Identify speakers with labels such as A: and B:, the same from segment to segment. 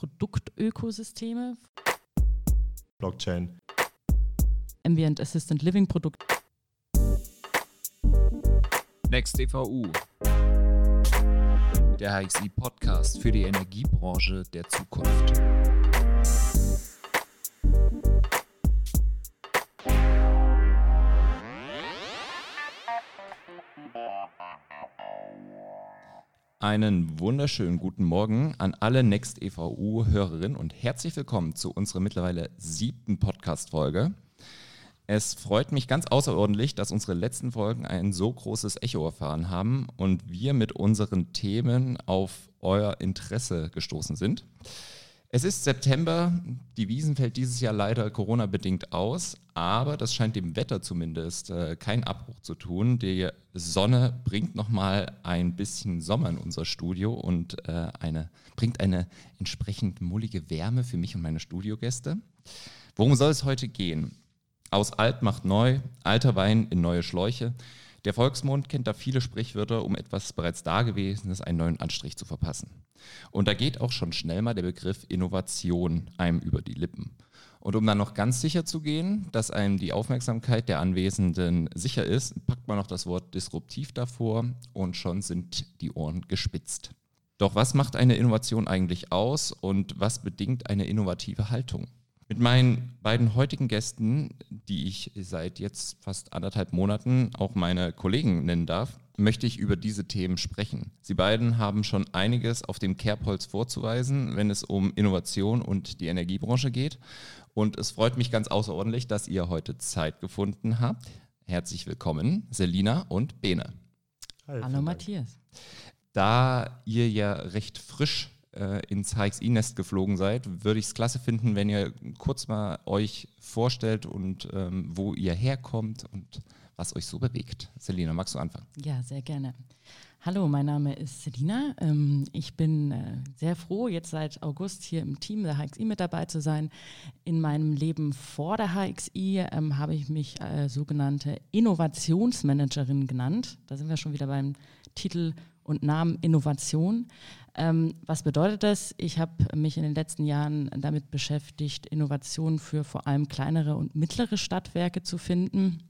A: Produktökosysteme.
B: Blockchain.
A: Ambient Assistant Living Produkt.
C: Next EVU. Der HXI Podcast für die Energiebranche der Zukunft. Einen wunderschönen guten Morgen an alle Next EVU-Hörerinnen und herzlich willkommen zu unserer mittlerweile siebten Podcast-Folge. Es freut mich ganz außerordentlich, dass unsere letzten Folgen ein so großes Echo erfahren haben und wir mit unseren Themen auf euer Interesse gestoßen sind. Es ist September, die Wiesen fällt dieses Jahr leider Corona-bedingt aus, aber das scheint dem Wetter zumindest äh, keinen Abbruch zu tun. Die Sonne bringt nochmal ein bisschen Sommer in unser Studio und äh, eine, bringt eine entsprechend mullige Wärme für mich und meine Studiogäste. Worum soll es heute gehen? Aus alt macht neu, alter Wein in neue Schläuche. Der Volksmund kennt da viele Sprichwörter, um etwas bereits Dagewesenes einen neuen Anstrich zu verpassen. Und da geht auch schon schnell mal der Begriff Innovation einem über die Lippen. Und um dann noch ganz sicher zu gehen, dass einem die Aufmerksamkeit der Anwesenden sicher ist, packt man noch das Wort disruptiv davor und schon sind die Ohren gespitzt. Doch was macht eine Innovation eigentlich aus und was bedingt eine innovative Haltung? Mit meinen beiden heutigen Gästen, die ich seit jetzt fast anderthalb Monaten auch meine Kollegen nennen darf, möchte ich über diese Themen sprechen. Sie beiden haben schon einiges auf dem Kerbholz vorzuweisen, wenn es um Innovation und die Energiebranche geht. Und es freut mich ganz außerordentlich, dass ihr heute Zeit gefunden habt. Herzlich willkommen, Selina und Bene.
A: Hi, Hallo Matthias.
C: Da ihr ja recht frisch äh, ins HXI-Nest geflogen seid, würde ich es klasse finden, wenn ihr kurz mal euch vorstellt und ähm, wo ihr herkommt und was euch so bewegt. Selina, magst du anfangen?
A: Ja, sehr gerne. Hallo, mein Name ist Selina. Ähm, ich bin äh, sehr froh, jetzt seit August hier im Team der HXI mit dabei zu sein. In meinem Leben vor der HXI ähm, habe ich mich äh, sogenannte Innovationsmanagerin genannt. Da sind wir schon wieder beim Titel und Namen Innovation. Ähm, was bedeutet das? Ich habe mich in den letzten Jahren damit beschäftigt, Innovationen für vor allem kleinere und mittlere Stadtwerke zu finden.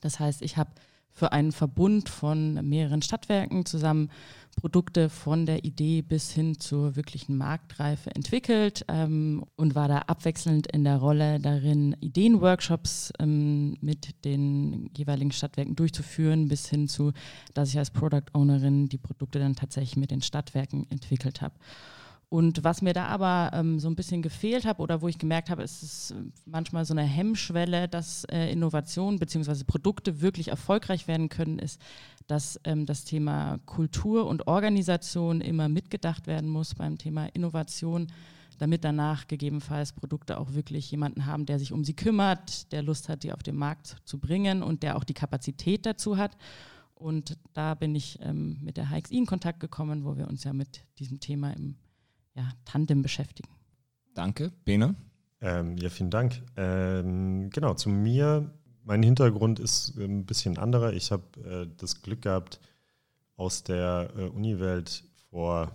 A: Das heißt, ich habe für einen Verbund von mehreren Stadtwerken zusammen Produkte von der Idee bis hin zur wirklichen Marktreife entwickelt ähm, und war da abwechselnd in der Rolle darin, Ideenworkshops ähm, mit den jeweiligen Stadtwerken durchzuführen, bis hin zu, dass ich als Product Ownerin die Produkte dann tatsächlich mit den Stadtwerken entwickelt habe. Und was mir da aber ähm, so ein bisschen gefehlt hat oder wo ich gemerkt habe, ist es manchmal so eine Hemmschwelle, dass äh, Innovationen bzw. Produkte wirklich erfolgreich werden können, ist, dass ähm, das Thema Kultur und Organisation immer mitgedacht werden muss beim Thema Innovation, damit danach gegebenenfalls Produkte auch wirklich jemanden haben, der sich um sie kümmert, der Lust hat, die auf den Markt zu bringen und der auch die Kapazität dazu hat. Und da bin ich ähm, mit der HXI in Kontakt gekommen, wo wir uns ja mit diesem Thema im ja, Tandem beschäftigen.
C: Danke, Bene.
B: Ähm, ja, vielen Dank. Ähm, genau, zu mir, mein Hintergrund ist ein bisschen anderer. Ich habe äh, das Glück gehabt, aus der äh, Uniwelt vor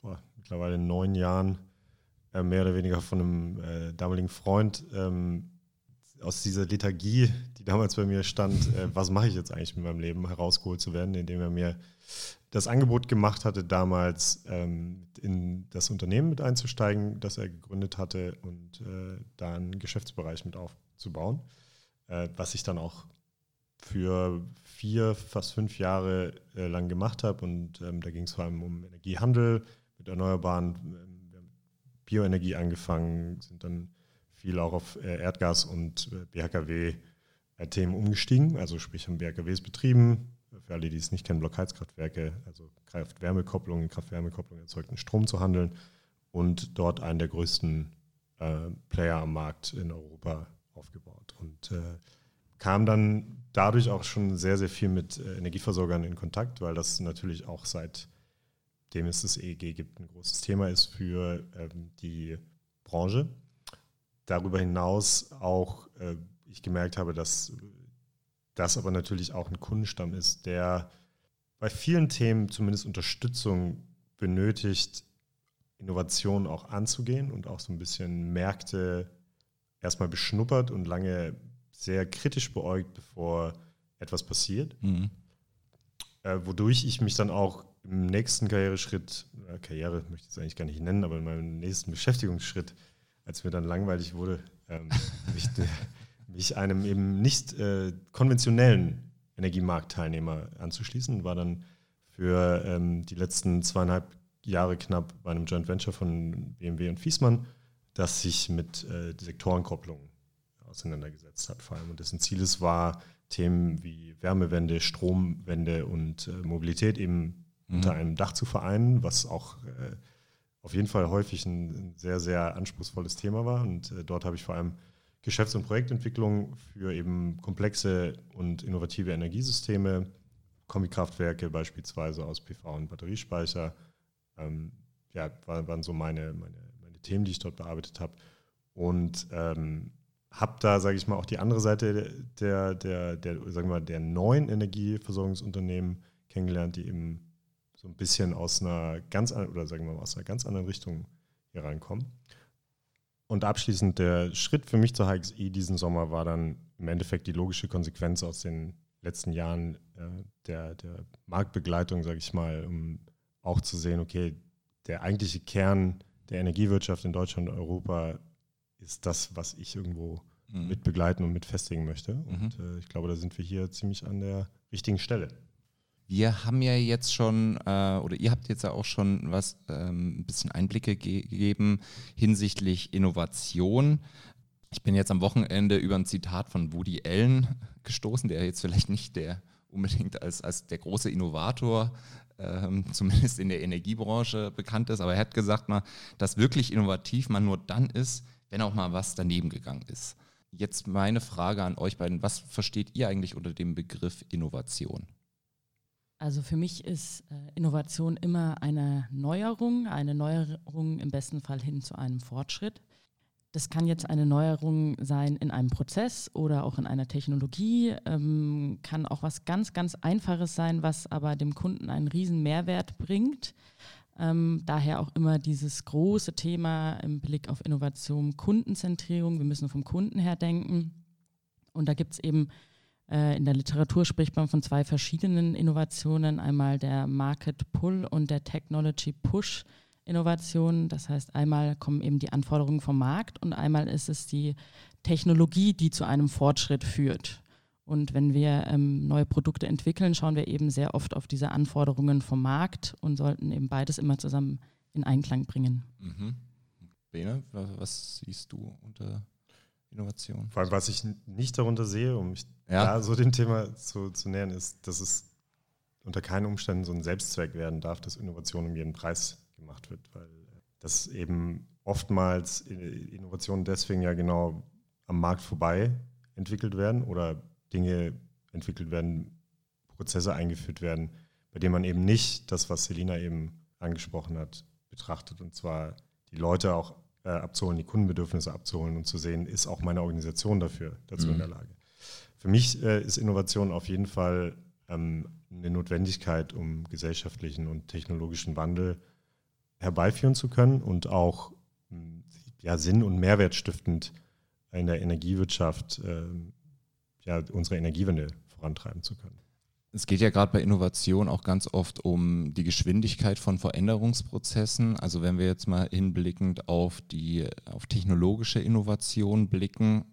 B: boah, mittlerweile neun Jahren äh, mehr oder weniger von einem äh, damaligen Freund ähm, aus dieser Lethargie, die damals bei mir stand, äh, was mache ich jetzt eigentlich mit meinem Leben, herausgeholt zu werden, indem er mir das Angebot gemacht hatte, damals ähm, in das Unternehmen mit einzusteigen, das er gegründet hatte und äh, da einen Geschäftsbereich mit aufzubauen, äh, was ich dann auch für vier, fast fünf Jahre äh, lang gemacht habe. Und ähm, da ging es vor allem um Energiehandel mit Erneuerbaren. Haben Bioenergie angefangen, sind dann viel auch auf äh, Erdgas und äh, BHKW-Themen umgestiegen. Also sprich haben BHKWs betrieben, für alle, die es nicht kennen, Blockheizkraftwerke, also Kraft-Wärme-Kopplung, in Kraft-Wärme-Kopplung erzeugten Strom zu handeln und dort einen der größten äh, Player am Markt in Europa aufgebaut. Und äh, kam dann dadurch auch schon sehr, sehr viel mit äh, Energieversorgern in Kontakt, weil das natürlich auch seitdem es das EEG gibt, ein großes Thema ist für ähm, die Branche. Darüber hinaus auch äh, ich gemerkt habe, dass das aber natürlich auch ein Kundenstamm ist, der bei vielen Themen zumindest Unterstützung benötigt, Innovation auch anzugehen und auch so ein bisschen Märkte erstmal beschnuppert und lange sehr kritisch beäugt, bevor etwas passiert. Mhm. Äh, wodurch ich mich dann auch im nächsten Karriereschritt, äh, Karriere möchte ich es eigentlich gar nicht nennen, aber in meinem nächsten Beschäftigungsschritt, als mir dann langweilig wurde, ähm, mich, mich, einem eben nicht äh, konventionellen Energiemarktteilnehmer anzuschließen, war dann für ähm, die letzten zweieinhalb Jahre knapp bei einem Joint Venture von BMW und Fiesmann, das sich mit äh, Sektorenkopplung auseinandergesetzt hat, vor allem. Und dessen Ziel es war, Themen wie Wärmewende, Stromwende und äh, Mobilität eben mhm. unter einem Dach zu vereinen, was auch äh, auf jeden Fall häufig ein, sehr, sehr anspruchsvolles Thema war. Und äh, dort habe ich vor allem Geschäfts- und Projektentwicklung für eben komplexe und innovative Energiesysteme, Kombikraftwerke beispielsweise aus PV und Batteriespeicher. Ähm, ja, waren, so meine, meine, meine, Themen, die ich dort bearbeitet habe. Und ähm, habe da, sage ich mal, auch die andere Seite der, der, der, sagen wir mal, der neuen Energieversorgungsunternehmen kennengelernt, die eben so ein bisschen aus einer ganz oder sagen wir mal aus einer ganz anderen Richtung hier reinkommen. Und abschließend der Schritt für mich zur HXI diesen Sommer war dann im Endeffekt die logische Konsequenz aus den letzten Jahren äh, der, der Marktbegleitung, sage ich mal, um auch zu sehen, okay, der eigentliche Kern der Energiewirtschaft in Deutschland und Europa ist das, was ich irgendwo mhm. mit begleiten und mit festigen möchte. Und mhm. äh, ich glaube, da sind wir hier ziemlich an der richtigen Stelle.
C: Wir haben ja jetzt schon, äh, oder ihr habt jetzt ja auch schon was, ähm, ein bisschen Einblicke ge gegeben hinsichtlich Innovation. Ich bin jetzt am Wochenende über ein Zitat von Woody Allen gestoßen, der jetzt vielleicht nicht der unbedingt als, als der große Innovator, ähm, zumindest in der Energiebranche bekannt ist, aber er hat gesagt, mal, dass wirklich innovativ man nur dann ist, wenn auch mal was daneben gegangen ist. Jetzt meine Frage an euch beiden, was versteht ihr eigentlich unter dem Begriff Innovation?
A: Also für mich ist äh, Innovation immer eine Neuerung, eine Neuerung im besten Fall hin zu einem Fortschritt. Das kann jetzt eine Neuerung sein in einem Prozess oder auch in einer Technologie, ähm, kann auch was ganz, ganz Einfaches sein, was aber dem Kunden einen riesen Mehrwert bringt. Ähm, daher auch immer dieses große Thema im Blick auf Innovation, Kundenzentrierung. Wir müssen vom Kunden her denken. Und da gibt es eben in der Literatur spricht man von zwei verschiedenen Innovationen, einmal der Market Pull und der Technology Push Innovation. Das heißt, einmal kommen eben die Anforderungen vom Markt und einmal ist es die Technologie, die zu einem Fortschritt führt. Und wenn wir ähm, neue Produkte entwickeln, schauen wir eben sehr oft auf diese Anforderungen vom Markt und sollten eben beides immer zusammen in Einklang bringen.
C: Mhm. Bene, was siehst du unter Innovation.
B: Vor allem, was ich nicht darunter sehe, um mich ja. da so dem Thema zu, zu nähern, ist, dass es unter keinen Umständen so ein Selbstzweck werden darf, dass Innovation um jeden Preis gemacht wird, weil das eben oftmals Innovationen deswegen ja genau am Markt vorbei entwickelt werden oder Dinge entwickelt werden, Prozesse eingeführt werden, bei denen man eben nicht das, was Selina eben angesprochen hat, betrachtet und zwar die Leute auch äh, abzuholen, die Kundenbedürfnisse abzuholen und zu sehen, ist auch meine Organisation dafür dazu mhm. in der Lage. Für mich äh, ist Innovation auf jeden Fall ähm, eine Notwendigkeit, um gesellschaftlichen und technologischen Wandel herbeiführen zu können und auch ja, sinn- und mehrwertstiftend in der Energiewirtschaft äh, ja, unsere Energiewende vorantreiben zu können.
C: Es geht ja gerade bei Innovation auch ganz oft um die Geschwindigkeit von Veränderungsprozessen. Also wenn wir jetzt mal hinblickend auf die auf technologische Innovation blicken,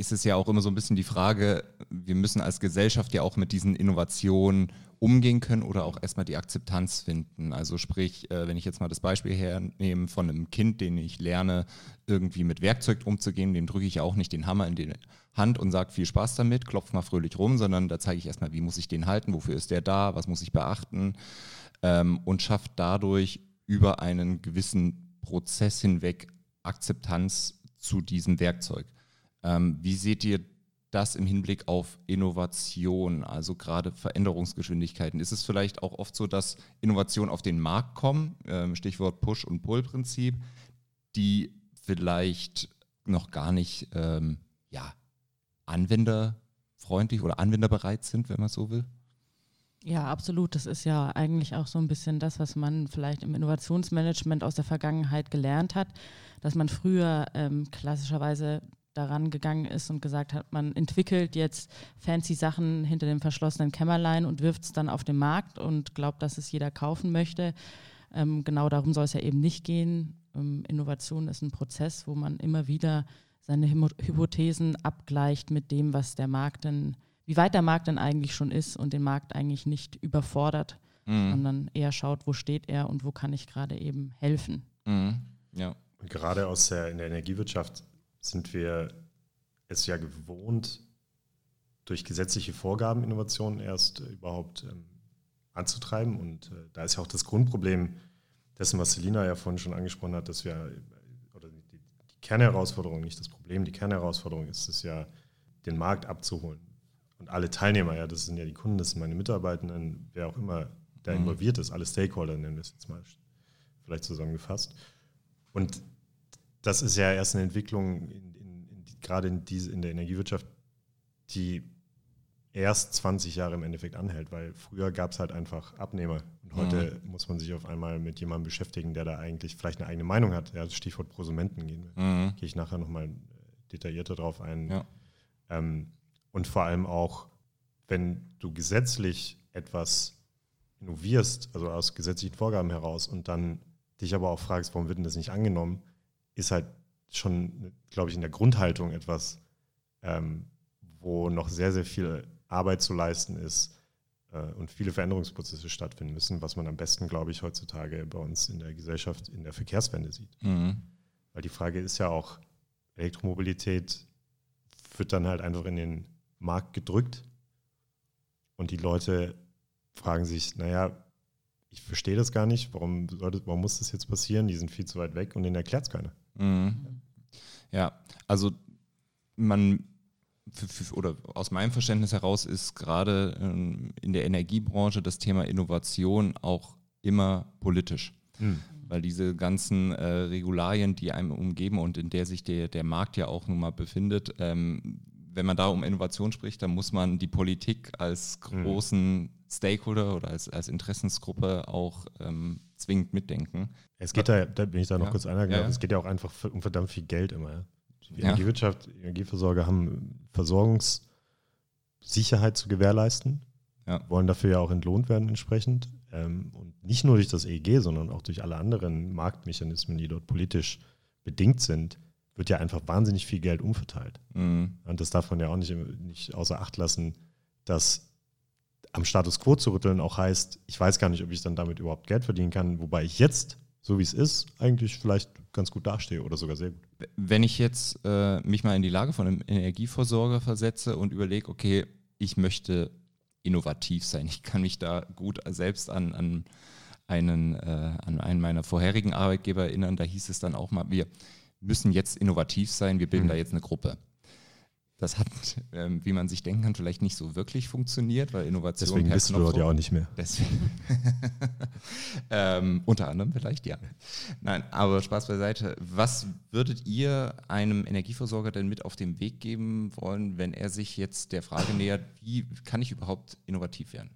C: ist es ja auch immer so ein bisschen die Frage, wir müssen als Gesellschaft ja auch mit diesen Innovationen umgehen können oder auch erstmal die Akzeptanz finden. Also sprich, äh, wenn ich jetzt mal das Beispiel hernehme von einem Kind, den ich lerne, irgendwie mit Werkzeug umzugehen, dem drücke ich ja auch nicht den Hammer in die Hand und sage viel Spaß damit, klopf mal fröhlich rum, sondern da zeige ich erstmal, wie muss ich den halten, wofür ist der da, was muss ich beachten ähm, und schafft dadurch über einen gewissen Prozess hinweg Akzeptanz zu diesem Werkzeug. Ähm, wie seht ihr das im Hinblick auf Innovation, also gerade Veränderungsgeschwindigkeiten? Ist es vielleicht auch oft so, dass Innovationen auf den Markt kommen, ähm, Stichwort Push- und Pull-Prinzip, die vielleicht noch gar nicht ähm, ja, anwenderfreundlich oder anwenderbereit sind, wenn man so will?
A: Ja, absolut. Das ist ja eigentlich auch so ein bisschen das, was man vielleicht im Innovationsmanagement aus der Vergangenheit gelernt hat, dass man früher ähm, klassischerweise daran gegangen ist und gesagt hat, man entwickelt jetzt fancy Sachen hinter dem verschlossenen Kämmerlein und wirft es dann auf den Markt und glaubt, dass es jeder kaufen möchte. Ähm, genau darum soll es ja eben nicht gehen. Ähm, Innovation ist ein Prozess, wo man immer wieder seine Hypothesen abgleicht mit dem, was der Markt denn, wie weit der Markt denn eigentlich schon ist und den Markt eigentlich nicht überfordert, mhm. sondern eher schaut, wo steht er und wo kann ich gerade eben helfen.
C: Mhm. Ja.
B: Gerade aus der, in der Energiewirtschaft sind wir es ja gewohnt, durch gesetzliche Vorgaben Innovationen erst äh, überhaupt ähm, anzutreiben. Und äh, da ist ja auch das Grundproblem dessen, was Selina ja vorhin schon angesprochen hat, dass wir, äh, oder die, die Kernherausforderung, nicht das Problem, die Kernherausforderung ist es ja, den Markt abzuholen. Und alle Teilnehmer, ja, das sind ja die Kunden, das sind meine Mitarbeitenden, wer auch immer da mhm. involviert ist, alle Stakeholder nennen wir es jetzt mal vielleicht zusammengefasst. Und das ist ja erst eine Entwicklung, in, in, in, gerade in, diese, in der Energiewirtschaft, die erst 20 Jahre im Endeffekt anhält, weil früher gab es halt einfach Abnehmer. Und heute mhm. muss man sich auf einmal mit jemandem beschäftigen, der da eigentlich vielleicht eine eigene Meinung hat. Ja, Stichwort Prosumenten gehen. Mhm. Gehe ich nachher nochmal detaillierter drauf ein. Ja. Ähm, und vor allem auch, wenn du gesetzlich etwas innovierst, also aus gesetzlichen Vorgaben heraus, und dann dich aber auch fragst, warum wird denn das nicht angenommen, ist halt schon, glaube ich, in der Grundhaltung etwas, ähm, wo noch sehr, sehr viel Arbeit zu leisten ist äh, und viele Veränderungsprozesse stattfinden müssen, was man am besten, glaube ich, heutzutage bei uns in der Gesellschaft in der Verkehrswende sieht. Mhm. Weil die Frage ist ja auch, Elektromobilität wird dann halt einfach in den Markt gedrückt und die Leute fragen sich, naja, ich verstehe das gar nicht, warum, sollte, warum muss das jetzt passieren? Die sind viel zu weit weg und denen erklärt es keiner.
C: Mhm. Ja, also man für, für, oder aus meinem Verständnis heraus ist gerade ähm, in der Energiebranche das Thema Innovation auch immer politisch. Mhm. Weil diese ganzen äh, Regularien, die einem umgeben und in der sich der, der Markt ja auch nun mal befindet, ähm, wenn man da um Innovation spricht, dann muss man die Politik als mhm. großen mhm. Stakeholder oder als, als Interessensgruppe auch ähm, zwingend mitdenken.
B: Es geht da, da bin ich da noch ja. kurz einhaken, ja, es geht ja auch einfach um verdammt viel Geld immer. Die Energiewirtschaft, Energieversorger haben Versorgungssicherheit zu gewährleisten, wollen dafür ja auch entlohnt werden entsprechend. Ähm, und nicht nur durch das EEG, sondern auch durch alle anderen Marktmechanismen, die dort politisch bedingt sind wird ja einfach wahnsinnig viel Geld umverteilt. Mhm. Und das darf man ja auch nicht, nicht außer Acht lassen, dass am Status quo zu rütteln auch heißt, ich weiß gar nicht, ob ich dann damit überhaupt Geld verdienen kann, wobei ich jetzt, so wie es ist, eigentlich vielleicht ganz gut dastehe oder sogar sehr gut.
C: Wenn ich jetzt äh, mich mal in die Lage von einem Energieversorger versetze und überlege, okay, ich möchte innovativ sein, ich kann mich da gut selbst an, an einen, äh, an einen meiner vorherigen Arbeitgeber erinnern, da hieß es dann auch mal, wir, müssen jetzt innovativ sein, wir bilden mhm. da jetzt eine Gruppe. Das hat, ähm, wie man sich denken kann, vielleicht nicht so wirklich funktioniert, weil Innovation.
B: Deswegen bist du dort ja auch nicht mehr.
C: Deswegen. ähm, unter anderem vielleicht, ja. Nein, aber Spaß beiseite. Was würdet ihr einem Energieversorger denn mit auf den Weg geben wollen, wenn er sich jetzt der Frage nähert, wie kann ich überhaupt innovativ werden?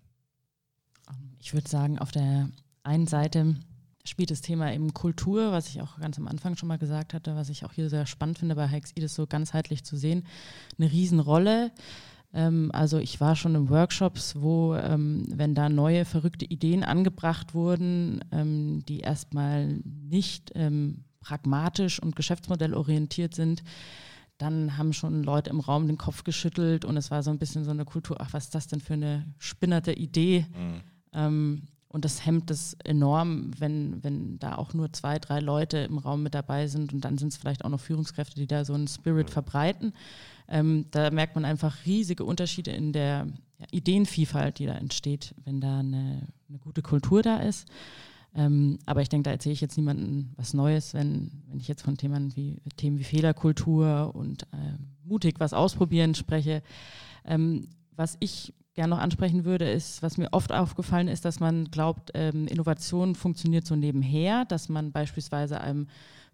A: Ich würde sagen, auf der einen Seite spielt das Thema eben Kultur, was ich auch ganz am Anfang schon mal gesagt hatte, was ich auch hier sehr spannend finde bei HXI, das so ganzheitlich zu sehen, eine Riesenrolle. Ähm, also ich war schon in Workshops, wo, ähm, wenn da neue verrückte Ideen angebracht wurden, ähm, die erstmal nicht ähm, pragmatisch und geschäftsmodellorientiert sind, dann haben schon Leute im Raum den Kopf geschüttelt und es war so ein bisschen so eine Kultur, ach, was ist das denn für eine spinnerte Idee? Mhm. Und das hemmt es enorm, wenn, wenn da auch nur zwei, drei Leute im Raum mit dabei sind und dann sind es vielleicht auch noch Führungskräfte, die da so einen Spirit verbreiten. Ähm, da merkt man einfach riesige Unterschiede in der ja, Ideenvielfalt, die da entsteht, wenn da eine, eine gute Kultur da ist. Ähm, aber ich denke, da erzähle ich jetzt niemandem was Neues, wenn, wenn ich jetzt von Themen wie, Themen wie Fehlerkultur und äh, mutig was ausprobieren spreche. Ähm, was ich gerne noch ansprechen würde, ist, was mir oft aufgefallen ist, dass man glaubt, ähm, Innovation funktioniert so nebenher, dass man beispielsweise einem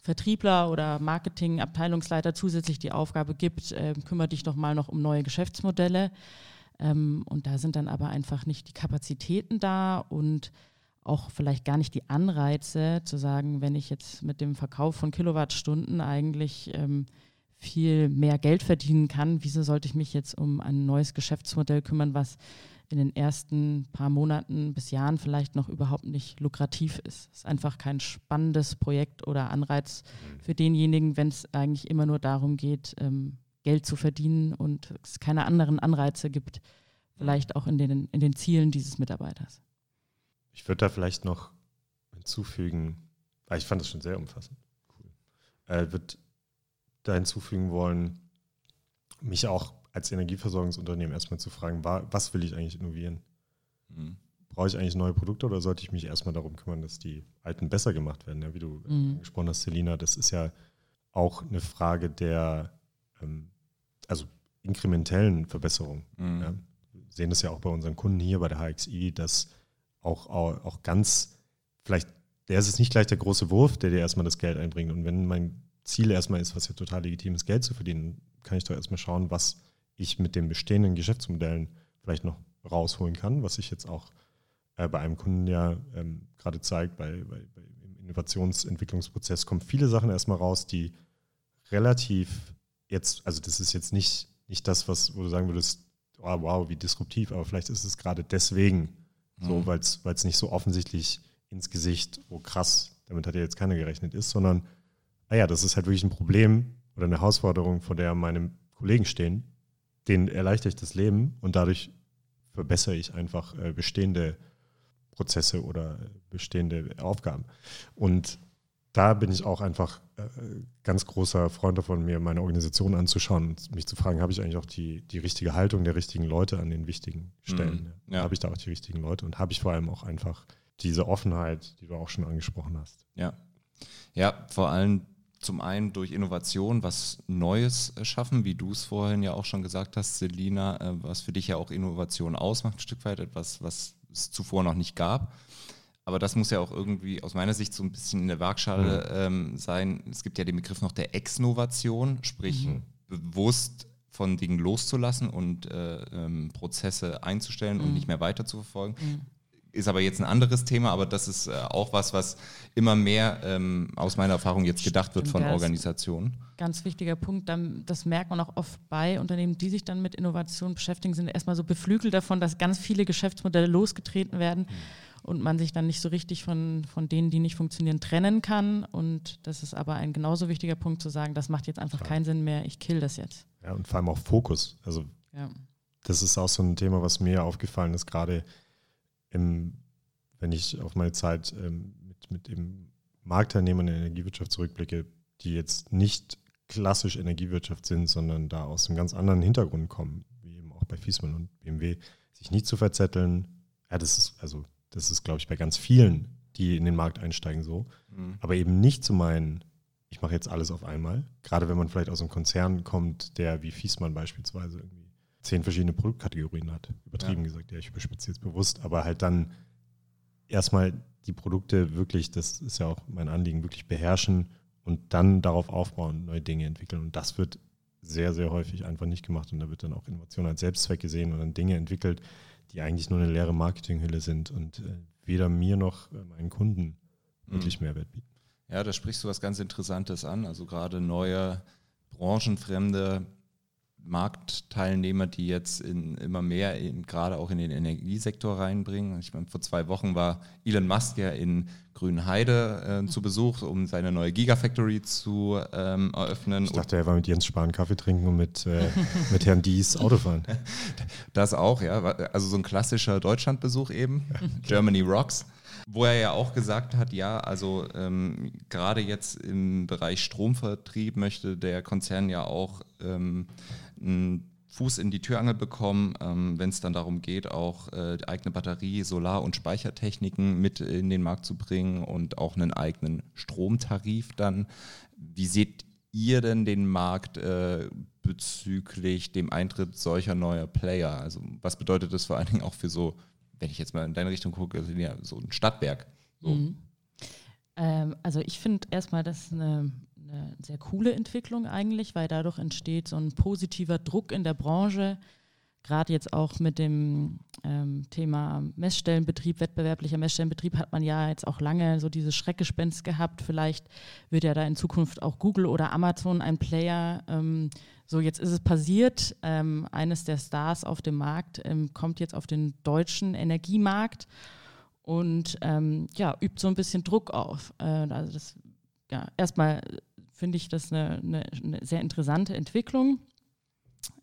A: Vertriebler oder Marketing-Abteilungsleiter zusätzlich die Aufgabe gibt, äh, kümmere dich doch mal noch um neue Geschäftsmodelle. Ähm, und da sind dann aber einfach nicht die Kapazitäten da und auch vielleicht gar nicht die Anreize zu sagen, wenn ich jetzt mit dem Verkauf von Kilowattstunden eigentlich ähm, viel mehr Geld verdienen kann, wieso sollte ich mich jetzt um ein neues Geschäftsmodell kümmern, was in den ersten paar Monaten bis Jahren vielleicht noch überhaupt nicht lukrativ ist. Es ist einfach kein spannendes Projekt oder Anreiz mhm. für denjenigen, wenn es eigentlich immer nur darum geht, ähm, Geld zu verdienen und es keine anderen Anreize gibt, vielleicht auch in den, in den Zielen dieses Mitarbeiters.
B: Ich würde da vielleicht noch hinzufügen, weil ich fand das schon sehr umfassend. Cool. Äh, würde da hinzufügen wollen, mich auch als Energieversorgungsunternehmen erstmal zu fragen, was will ich eigentlich innovieren? Mhm. Brauche ich eigentlich neue Produkte oder sollte ich mich erstmal darum kümmern, dass die alten besser gemacht werden? Ja, wie du mhm. gesprochen hast, Selina, das ist ja auch eine Frage der ähm, also inkrementellen Verbesserung. Mhm. Ja. Wir sehen das ja auch bei unseren Kunden hier bei der HXI, dass auch, auch, auch ganz, vielleicht, der ist es nicht gleich der große Wurf, der dir erstmal das Geld einbringt. Und wenn mein Ziel erstmal ist, was ja total legitim ist, Geld zu verdienen, kann ich doch erstmal schauen, was ich mit den bestehenden Geschäftsmodellen vielleicht noch rausholen kann, was sich jetzt auch äh, bei einem Kunden ja ähm, gerade zeigt, bei, bei, bei, im Innovationsentwicklungsprozess kommen viele Sachen erstmal raus, die relativ jetzt, also das ist jetzt nicht, nicht das, was, wo du sagen würdest, oh, wow, wie disruptiv, aber vielleicht ist es gerade deswegen so, mhm. weil es nicht so offensichtlich ins Gesicht, oh krass, damit hat ja jetzt keiner gerechnet ist, sondern, naja, ah das ist halt wirklich ein Problem oder eine Herausforderung, vor der meine Kollegen stehen, denen erleichtere ich das Leben und dadurch verbessere ich einfach äh, bestehende Prozesse oder bestehende Aufgaben. Und da bin ich auch einfach äh, ganz großer Freund davon, mir meine Organisation anzuschauen und mich zu fragen, habe ich eigentlich auch die, die richtige Haltung der richtigen Leute an den wichtigen Stellen? Mhm, ja. Habe ich da auch die richtigen Leute und habe ich vor allem auch einfach diese Offenheit, die du auch schon angesprochen hast?
C: Ja, ja vor allem zum einen durch Innovation was Neues schaffen, wie du es vorhin ja auch schon gesagt hast, Selina, äh, was für dich ja auch Innovation ausmacht, ein Stück weit, etwas, was es zuvor noch nicht gab. Aber das muss ja auch irgendwie aus meiner Sicht so ein bisschen in der Waagschale mhm. ähm, sein. Es gibt ja den Begriff noch der Exnovation, sprich mhm. bewusst von Dingen loszulassen und äh, ähm, Prozesse einzustellen mhm. und nicht mehr weiter zu verfolgen. Mhm. Ist aber jetzt ein anderes Thema, aber das ist äh, auch was, was immer mehr ähm, aus meiner Erfahrung jetzt gedacht wird von Organisationen.
A: Ganz wichtiger Punkt, das merkt man auch oft bei Unternehmen, die sich dann mit Innovation beschäftigen, sind erstmal so beflügelt davon, dass ganz viele Geschäftsmodelle losgetreten werden. Mhm und man sich dann nicht so richtig von, von denen, die nicht funktionieren, trennen kann. Und das ist aber ein genauso wichtiger Punkt zu sagen, das macht jetzt einfach keinen Sinn mehr, ich kill das jetzt.
B: Ja, und vor allem auch Fokus. Also ja. das ist auch so ein Thema, was mir aufgefallen ist, gerade im, wenn ich auf meine Zeit ähm, mit, mit eben Marktteilnehmern in der Energiewirtschaft zurückblicke, die jetzt nicht klassisch Energiewirtschaft sind, sondern da aus einem ganz anderen Hintergrund kommen, wie eben auch bei Fiesmann und BMW, sich nicht zu verzetteln. Ja, das ist, also das ist, glaube ich, bei ganz vielen, die in den Markt einsteigen, so. Mhm. Aber eben nicht zu meinen, ich mache jetzt alles auf einmal. Gerade wenn man vielleicht aus einem Konzern kommt, der wie Fiesmann beispielsweise irgendwie zehn verschiedene Produktkategorien hat. Übertrieben ja. gesagt, ja, ich überspitze jetzt bewusst, aber halt dann erstmal die Produkte wirklich, das ist ja auch mein Anliegen, wirklich beherrschen und dann darauf aufbauen, neue Dinge entwickeln. Und das wird sehr, sehr häufig einfach nicht gemacht. Und da wird dann auch Innovation als Selbstzweck gesehen und dann Dinge entwickelt, die eigentlich nur eine leere Marketinghülle sind und äh, weder mir noch äh, meinen Kunden wirklich mhm. Mehrwert bieten.
C: Ja, da sprichst du was ganz Interessantes an. Also gerade neue branchenfremde Marktteilnehmer, die jetzt in, immer mehr in, gerade auch in den Energiesektor reinbringen. Ich meine, vor zwei Wochen war Elon Musk ja in Grünheide äh, zu Besuch, um seine neue Gigafactory zu ähm, eröffnen.
B: Ich dachte, er war mit Jens Spahn Kaffee trinken und mit, äh, mit Herrn Dies Auto fahren.
C: Das auch, ja. Also so ein klassischer Deutschlandbesuch eben. Germany Rocks wo er ja auch gesagt hat, ja, also ähm, gerade jetzt im Bereich Stromvertrieb möchte der Konzern ja auch ähm, einen Fuß in die Türangel bekommen, ähm, wenn es dann darum geht, auch äh, eigene Batterie, Solar- und Speichertechniken mit in den Markt zu bringen und auch einen eigenen Stromtarif dann. Wie seht ihr denn den Markt äh, bezüglich dem Eintritt solcher neuer Player? Also was bedeutet das vor allen Dingen auch für so wenn ich jetzt mal in deine Richtung gucke, sind ja so ein Stadtwerk. So. Mhm.
A: Ähm, also ich finde erstmal, das ist eine, eine, sehr coole Entwicklung eigentlich, weil dadurch entsteht so ein positiver Druck in der Branche, gerade jetzt auch mit dem ähm, Thema Messstellenbetrieb, wettbewerblicher Messstellenbetrieb, hat man ja jetzt auch lange so dieses Schreckgespenst gehabt. Vielleicht wird ja da in Zukunft auch Google oder Amazon ein Player. Ähm, so, jetzt ist es passiert. Ähm, eines der Stars auf dem Markt ähm, kommt jetzt auf den deutschen Energiemarkt und ähm, ja, übt so ein bisschen Druck auf. Äh, also das, ja, erstmal finde ich das eine, eine, eine sehr interessante Entwicklung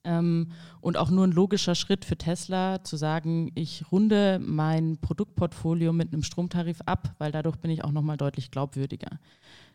A: ähm, und auch nur ein logischer Schritt für Tesla zu sagen, ich runde mein Produktportfolio mit einem Stromtarif ab, weil dadurch bin ich auch nochmal deutlich glaubwürdiger.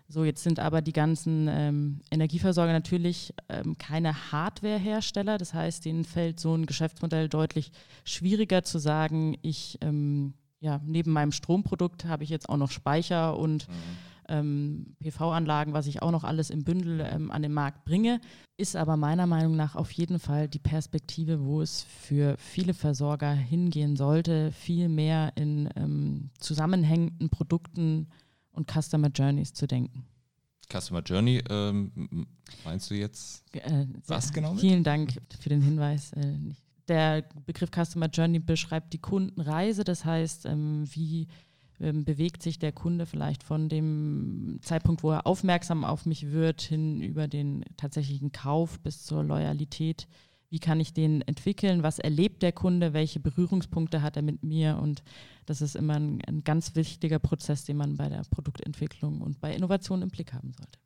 A: So, jetzt sind aber die ganzen ähm, Energieversorger natürlich ähm, keine Hardwarehersteller. Das heißt, denen fällt so ein Geschäftsmodell deutlich schwieriger zu sagen, ich, ähm, ja, neben meinem Stromprodukt habe ich jetzt auch noch Speicher und mhm ähm, PV-Anlagen, was ich auch noch alles im Bündel ähm, an den Markt bringe, ist aber meiner Meinung nach auf jeden Fall die Perspektive, wo es für viele Versorger hingehen sollte, viel mehr in ähm, zusammenhängenden Produkten und Customer Journeys zu denken.
C: Customer Journey, ähm, meinst du jetzt äh, was genau? Mit?
A: Vielen Dank für den Hinweis. Äh, der Begriff Customer Journey beschreibt die Kundenreise, das heißt, ähm, wie ähm, bewegt sich der Kunde vielleicht von dem Zeitpunkt, wo er aufmerksam auf mich wird, hin über den tatsächlichen Kauf bis zur Loyalität. Wie kann ich den entwickeln? Was erlebt der Kunde? Welche Berührungspunkte hat er mit mir? Und das ist immer ein, ein ganz wichtiger Prozess, den man bei der Produktentwicklung und bei Innovation im Blick haben sollte.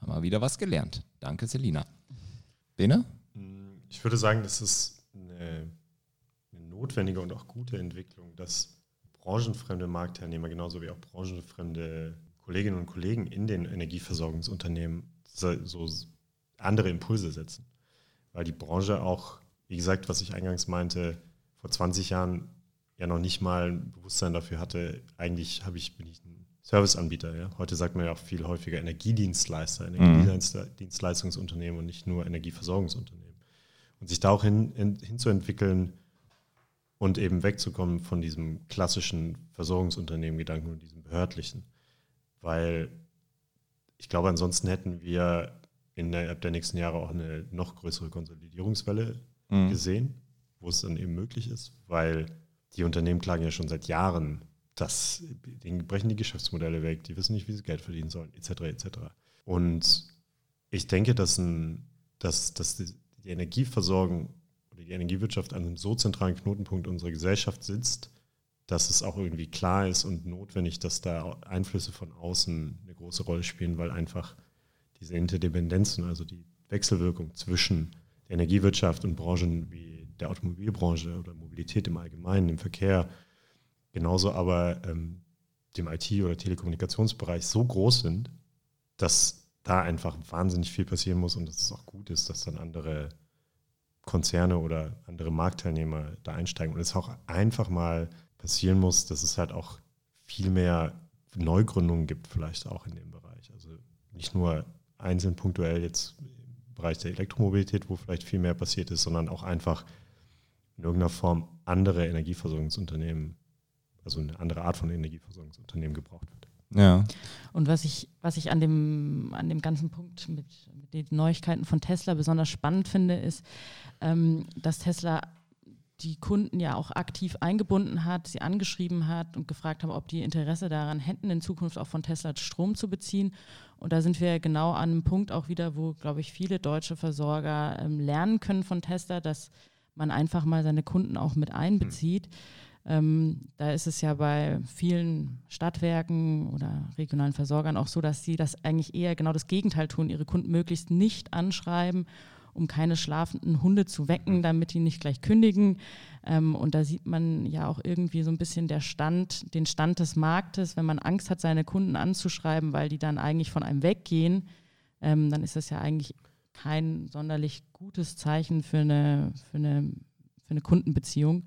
C: Haben wir wieder was gelernt. Danke, Selina. Bene?
B: Ich würde sagen, das ist eine, eine notwendige und auch gute Entwicklung, dass branchenfremde Marktteilnehmer, genauso wie auch branchenfremde Kolleginnen und Kollegen in den Energieversorgungsunternehmen so, andere Impulse setzen. Weil die Branche auch, wie gesagt, was ich eingangs meinte, vor 20 Jahren ja noch nicht mal ein Bewusstsein dafür hatte, eigentlich habe ich, bin ich ein Serviceanbieter. Ja? Heute sagt man ja auch viel häufiger Energiedienstleister, mhm. Energiedienstleistungsunternehmen und nicht nur Energieversorgungsunternehmen. Und sich da auch hin, hin, hinzuentwickeln, und eben wegzukommen von diesem klassischen Versorgungsunternehmen-Gedanken und diesem behördlichen. Weil ich glaube, ansonsten hätten wir innerhalb der nächsten Jahre auch eine noch größere Konsolidierungswelle mhm. gesehen, wo es dann eben möglich ist, weil die Unternehmen klagen ja schon seit Jahren, dass denen brechen die Geschäftsmodelle weg, die wissen nicht, wie sie Geld verdienen sollen, etc. etc. Und ich denke, dass, ein, dass, dass die Energieversorgung oder die Energiewirtschaft an einem so zentralen Knotenpunkt unserer Gesellschaft sitzt, dass es auch irgendwie klar ist und notwendig, dass da Einflüsse von außen eine große Rolle spielen, weil einfach diese Interdependenzen, also die Wechselwirkung zwischen der Energiewirtschaft und Branchen wie der Automobilbranche oder Mobilität im Allgemeinen, im Verkehr, genauso aber ähm, dem IT- oder Telekommunikationsbereich so groß sind, dass da einfach wahnsinnig viel passieren muss und dass es auch gut ist, dass dann andere Konzerne oder andere Marktteilnehmer da einsteigen und es auch einfach mal passieren muss, dass es halt auch viel mehr Neugründungen gibt, vielleicht auch in dem Bereich. Also nicht nur einzeln punktuell jetzt im Bereich der Elektromobilität, wo vielleicht viel mehr passiert ist, sondern auch einfach in irgendeiner Form andere Energieversorgungsunternehmen, also eine andere Art von Energieversorgungsunternehmen gebraucht wird.
A: Ja. Und was ich, was ich an dem, an dem ganzen Punkt mit, mit den Neuigkeiten von Tesla besonders spannend finde, ist, ähm, dass Tesla die Kunden ja auch aktiv eingebunden hat, sie angeschrieben hat und gefragt haben, ob die Interesse daran hätten, in Zukunft auch von Tesla Strom zu beziehen. Und da sind wir genau an einem Punkt auch wieder, wo, glaube ich, viele deutsche Versorger ähm, lernen können von Tesla, dass man einfach mal seine Kunden auch mit einbezieht. Mhm. Ähm, da ist es ja bei vielen Stadtwerken oder regionalen Versorgern auch so, dass sie das eigentlich eher genau das Gegenteil tun, ihre Kunden möglichst nicht anschreiben, um keine schlafenden Hunde zu wecken, damit die nicht gleich kündigen. Ähm, und da sieht man ja auch irgendwie so ein bisschen der Stand, den Stand des Marktes. Wenn man Angst hat, seine Kunden anzuschreiben, weil die dann eigentlich von einem weggehen, ähm, dann ist das ja eigentlich kein sonderlich gutes Zeichen für eine, für eine, für eine Kundenbeziehung.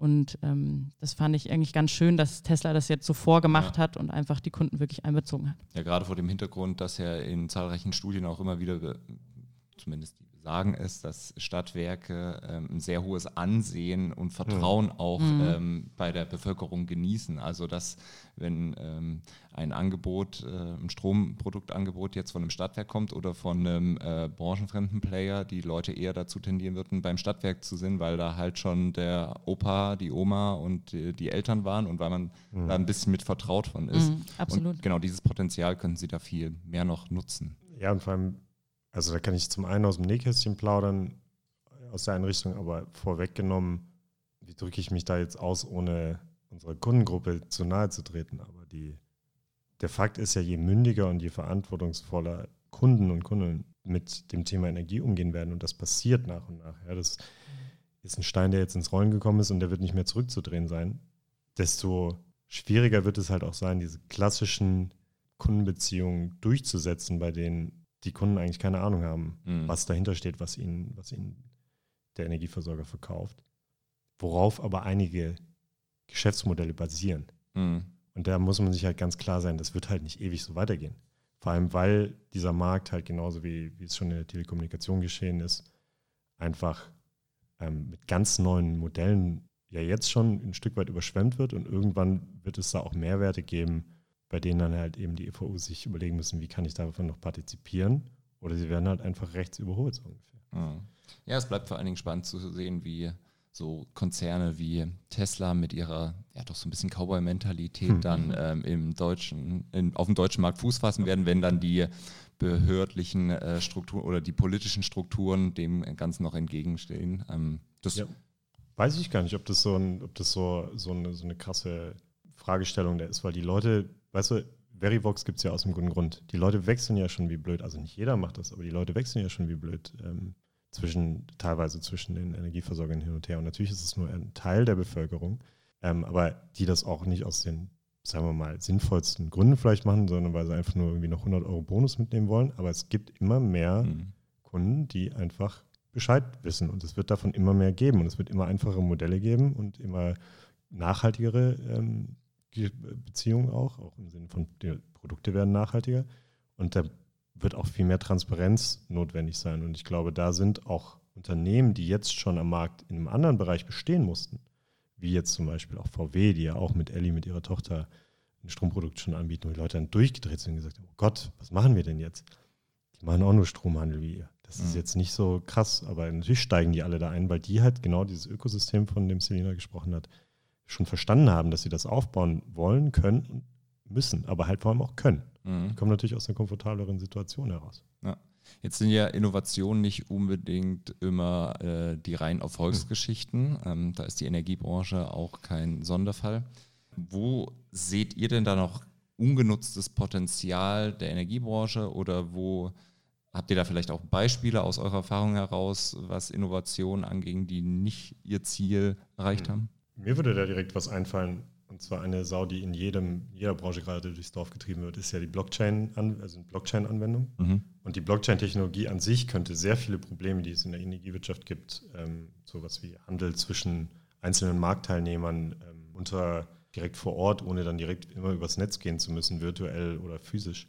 A: Und ähm, das fand ich eigentlich ganz schön, dass Tesla das jetzt so vorgemacht ja. hat und einfach die Kunden wirklich einbezogen hat.
C: Ja, gerade vor dem Hintergrund, dass ja in zahlreichen Studien auch immer wieder, zumindest die sagen es, dass Stadtwerke ähm, ein sehr hohes Ansehen und Vertrauen mhm. auch mhm. ähm, bei der Bevölkerung genießen. Also dass wenn ähm, ein Angebot, äh, ein Stromproduktangebot jetzt von einem Stadtwerk kommt oder von einem äh, branchenfremden Player, die Leute eher dazu tendieren würden, beim Stadtwerk zu sind, weil da halt schon der Opa, die Oma und die, die Eltern waren und weil man mhm. da ein bisschen mit vertraut von ist. Mhm,
A: absolut.
C: Und genau dieses Potenzial können sie da viel mehr noch nutzen.
B: Ja, und vor allem also da kann ich zum einen aus dem Nähkästchen plaudern, aus der Einrichtung, aber vorweggenommen, wie drücke ich mich da jetzt aus, ohne unserer Kundengruppe zu nahe zu treten. Aber die, der Fakt ist ja, je mündiger und je verantwortungsvoller Kunden und Kunden mit dem Thema Energie umgehen werden, und das passiert nach und nach, ja, das ist ein Stein, der jetzt ins Rollen gekommen ist und der wird nicht mehr zurückzudrehen sein, desto schwieriger wird es halt auch sein, diese klassischen Kundenbeziehungen durchzusetzen, bei denen die Kunden eigentlich keine Ahnung haben, mhm. was dahinter steht, was ihnen, was ihnen der Energieversorger verkauft. Worauf aber einige Geschäftsmodelle basieren. Mhm. Und da muss man sich halt ganz klar sein, das wird halt nicht ewig so weitergehen. Vor allem, weil dieser Markt halt genauso wie, wie es schon in der Telekommunikation geschehen ist, einfach ähm, mit ganz neuen Modellen ja jetzt schon ein Stück weit überschwemmt wird und irgendwann wird es da auch Mehrwerte geben, bei denen dann halt eben die EVU sich überlegen müssen, wie kann ich davon noch partizipieren. Oder sie werden halt einfach rechts überholt, so ungefähr.
C: Ja, es bleibt vor allen Dingen spannend zu sehen, wie so Konzerne wie Tesla mit ihrer, ja doch so ein bisschen Cowboy-Mentalität hm. dann ähm, im deutschen, in, auf dem deutschen Markt Fuß fassen werden, wenn dann die behördlichen äh, Strukturen oder die politischen Strukturen dem Ganzen noch entgegenstehen. Ähm,
B: das ja. Weiß ich gar nicht, ob das so, ein, ob das so, so, eine, so eine krasse Fragestellung da ist, weil die Leute weißt du, Verivox gibt es ja aus dem guten Grund. Die Leute wechseln ja schon wie blöd, also nicht jeder macht das, aber die Leute wechseln ja schon wie blöd ähm, zwischen, teilweise zwischen den Energieversorgern hin und her. Und natürlich ist es nur ein Teil der Bevölkerung, ähm, aber die das auch nicht aus den, sagen wir mal, sinnvollsten Gründen vielleicht machen, sondern weil sie einfach nur irgendwie noch 100 Euro Bonus mitnehmen wollen. Aber es gibt immer mehr mhm. Kunden, die einfach Bescheid wissen und es wird davon immer mehr geben und es wird immer einfachere Modelle geben und immer nachhaltigere ähm, Beziehung auch, auch im Sinne von, die Produkte werden nachhaltiger. Und da wird auch viel mehr Transparenz notwendig sein. Und ich glaube, da sind auch Unternehmen, die jetzt schon am Markt in einem anderen Bereich bestehen mussten, wie jetzt zum Beispiel auch VW, die ja auch mit Ellie, mit ihrer Tochter, ein Stromprodukt schon anbieten, wo die Leute dann durchgedreht sind und gesagt haben, oh Gott, was machen wir denn jetzt? Die machen auch nur Stromhandel wie ihr. Das ist mhm. jetzt nicht so krass, aber natürlich steigen die alle da ein, weil die halt genau dieses Ökosystem, von dem Selina gesprochen hat, schon verstanden haben, dass sie das aufbauen wollen, können und müssen, aber halt vor allem auch können. Mhm. Die kommen natürlich aus einer komfortableren Situation heraus.
C: Ja. Jetzt sind ja Innovationen nicht unbedingt immer äh, die reinen Erfolgsgeschichten. Ähm, da ist die Energiebranche auch kein Sonderfall. Wo seht ihr denn da noch ungenutztes Potenzial der Energiebranche oder wo habt ihr da vielleicht auch Beispiele aus eurer Erfahrung heraus, was Innovationen anging, die nicht ihr Ziel erreicht mhm. haben?
B: Mir würde da direkt was einfallen, und zwar eine Sau, die in jedem, jeder Branche gerade durchs Dorf getrieben wird, ist ja die Blockchain, also Blockchain-Anwendung. Mhm. Und die Blockchain-Technologie an sich könnte sehr viele Probleme, die es in der Energiewirtschaft gibt, ähm, sowas wie Handel zwischen einzelnen Marktteilnehmern ähm, unter direkt vor Ort, ohne dann direkt immer übers Netz gehen zu müssen, virtuell oder physisch,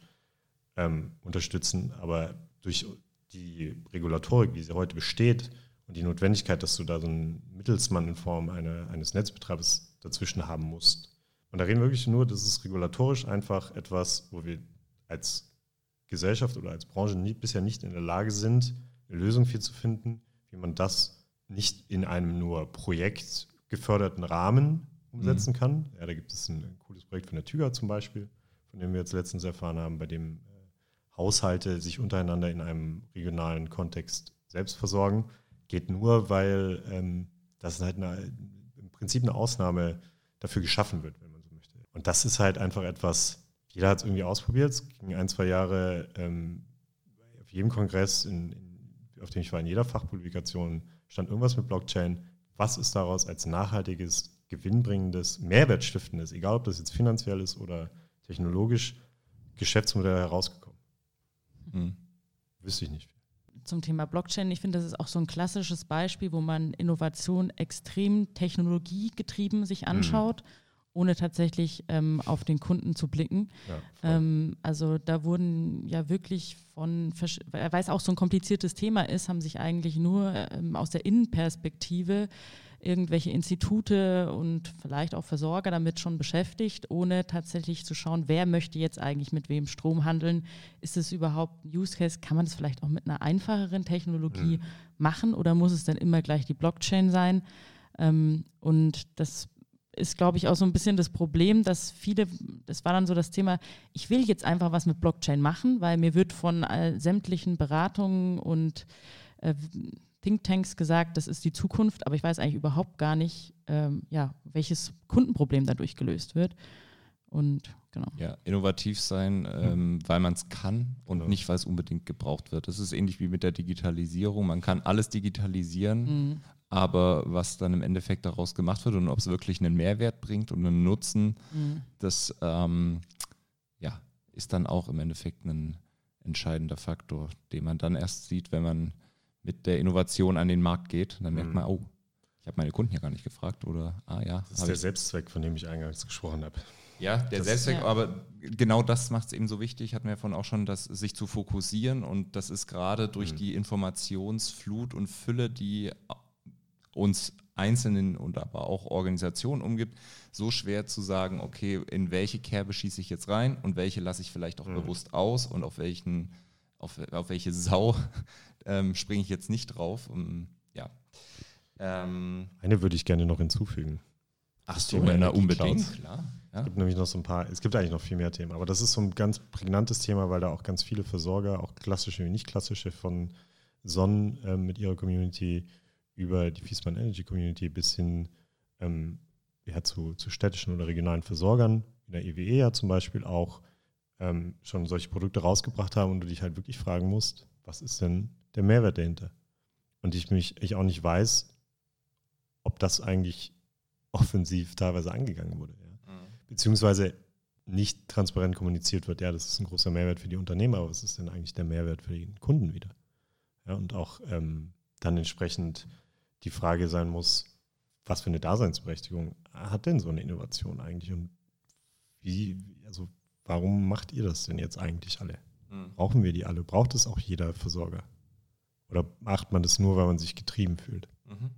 B: ähm, unterstützen. Aber durch die Regulatorik, wie sie heute besteht, und die Notwendigkeit, dass du da so einen Mittelsmann in Form eine, eines Netzbetreibers dazwischen haben musst. Und da reden wir wirklich nur, das ist regulatorisch einfach etwas, wo wir als Gesellschaft oder als Branche nie, bisher nicht in der Lage sind, eine Lösung für zu finden, wie man das nicht in einem nur projektgeförderten Rahmen umsetzen mhm. kann. Ja, da gibt es ein, cooles Projekt von der TÜGA zum Beispiel, von dem wir jetzt letztens erfahren haben, bei dem äh, Haushalte sich untereinander in einem regionalen Kontext selbst versorgen geht nur, weil ähm, das halt eine, im Prinzip eine Ausnahme dafür geschaffen wird, wenn man so möchte. Und das ist halt einfach etwas, jeder hat es irgendwie ausprobiert. Es ging ein, zwei Jahre ähm, auf jedem Kongress, in, in, auf dem ich war, in jeder Fachpublikation stand irgendwas mit Blockchain. Was ist daraus als nachhaltiges, gewinnbringendes, mehrwertstiftendes, egal ob das jetzt finanziell ist oder technologisch, Geschäftsmodell herausgekommen? Hm. Wüsste ich nicht
A: zum Thema Blockchain. Ich finde, das ist auch so ein klassisches Beispiel, wo man Innovation extrem technologiegetrieben sich mhm. anschaut. Mhm. ohne tatsächlich ähm, auf den Kunden zu blicken. Ja, ähm, also da wurden ja wirklich von, weil es auch so ein kompliziertes Thema ist, haben sich eigentlich nur ähm, aus der Innenperspektive irgendwelche Institute und vielleicht auch Versorger damit schon beschäftigt, ohne tatsächlich zu schauen, wer möchte jetzt eigentlich mit wem Strom handeln. Ist es überhaupt ein Use Case? Kann man das vielleicht auch mit einer einfacheren Technologie mhm. machen oder muss es dann immer gleich die Blockchain sein? Ähm, und das ist, glaube ich, auch so ein bisschen das Problem, dass viele, das war dann so das Thema, ich will jetzt einfach was mit Blockchain machen, weil mir wird von äh, sämtlichen Beratungen und äh, Thinktanks gesagt, das ist die Zukunft, aber ich weiß eigentlich überhaupt gar nicht, ähm, ja, welches Kundenproblem dadurch gelöst wird. Und genau.
C: Ja, innovativ sein, ähm, weil man es kann und genau. nicht, weil es unbedingt gebraucht wird. Das ist ähnlich wie mit der Digitalisierung. Man kann alles digitalisieren, mhm. aber was dann im Endeffekt daraus gemacht wird und ob es wirklich einen Mehrwert bringt und einen Nutzen, mhm. das ähm, ja, ist dann auch im Endeffekt ein entscheidender Faktor, den man dann erst sieht, wenn man mit der Innovation an den Markt geht. Dann merkt mhm. man, oh, ich habe meine Kunden ja gar nicht gefragt oder, ah ja.
B: Das ist der Selbstzweck, von dem ich eingangs gesprochen habe.
C: Ja, der das Selbstzweck, ja. aber genau das macht es eben so wichtig, hatten wir vorhin auch schon, das sich zu fokussieren und das ist gerade durch mhm. die Informationsflut und Fülle, die uns Einzelnen und aber auch Organisationen umgibt, so schwer zu sagen, okay, in welche Kerbe schieße ich jetzt rein und welche lasse ich vielleicht auch mhm. bewusst aus und auf welchen, auf, auf welche Sau ähm, springe ich jetzt nicht drauf. Um, ja.
B: Ähm, Eine würde ich gerne noch hinzufügen.
C: Ach so, na, unbedingt,
B: klar. Ja. Es gibt nämlich noch so ein paar, es gibt eigentlich noch viel mehr Themen, aber das ist so ein ganz prägnantes Thema, weil da auch ganz viele Versorger, auch klassische wie nicht klassische, von Sonnen äh, mit ihrer Community über die Fiesmann Energy Community bis hin ähm, ja, zu, zu städtischen oder regionalen Versorgern, in der EWE ja zum Beispiel auch, ähm, schon solche Produkte rausgebracht haben und du dich halt wirklich fragen musst, was ist denn der Mehrwert dahinter. Und ich mich ich auch nicht weiß, ob das eigentlich offensiv teilweise angegangen wurde. Ja. Mhm. Beziehungsweise nicht transparent kommuniziert wird, ja, das ist ein großer Mehrwert für die Unternehmer, aber was ist denn eigentlich der Mehrwert für den Kunden wieder? Ja, und auch ähm, dann entsprechend die Frage sein muss, was für eine Daseinsberechtigung hat denn so eine Innovation eigentlich und wie, also warum macht ihr das denn jetzt eigentlich alle? Mhm. Brauchen wir die alle? Braucht es auch jeder Versorger? Oder macht man das nur, weil man sich getrieben fühlt? Mhm.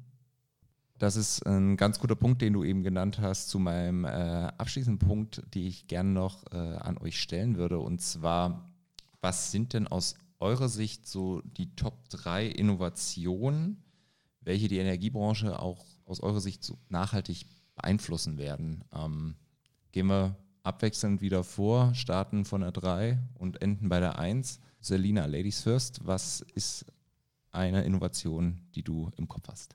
C: Das ist ein ganz guter Punkt, den du eben genannt hast, zu meinem äh, abschließenden Punkt, den ich gerne noch äh, an euch stellen würde. Und zwar, was sind denn aus eurer Sicht so die Top 3 Innovationen, welche die Energiebranche auch aus eurer Sicht so nachhaltig beeinflussen werden? Ähm, gehen wir abwechselnd wieder vor, starten von der 3 und enden bei der 1. Selina, Ladies First, was ist eine Innovation, die du im Kopf hast?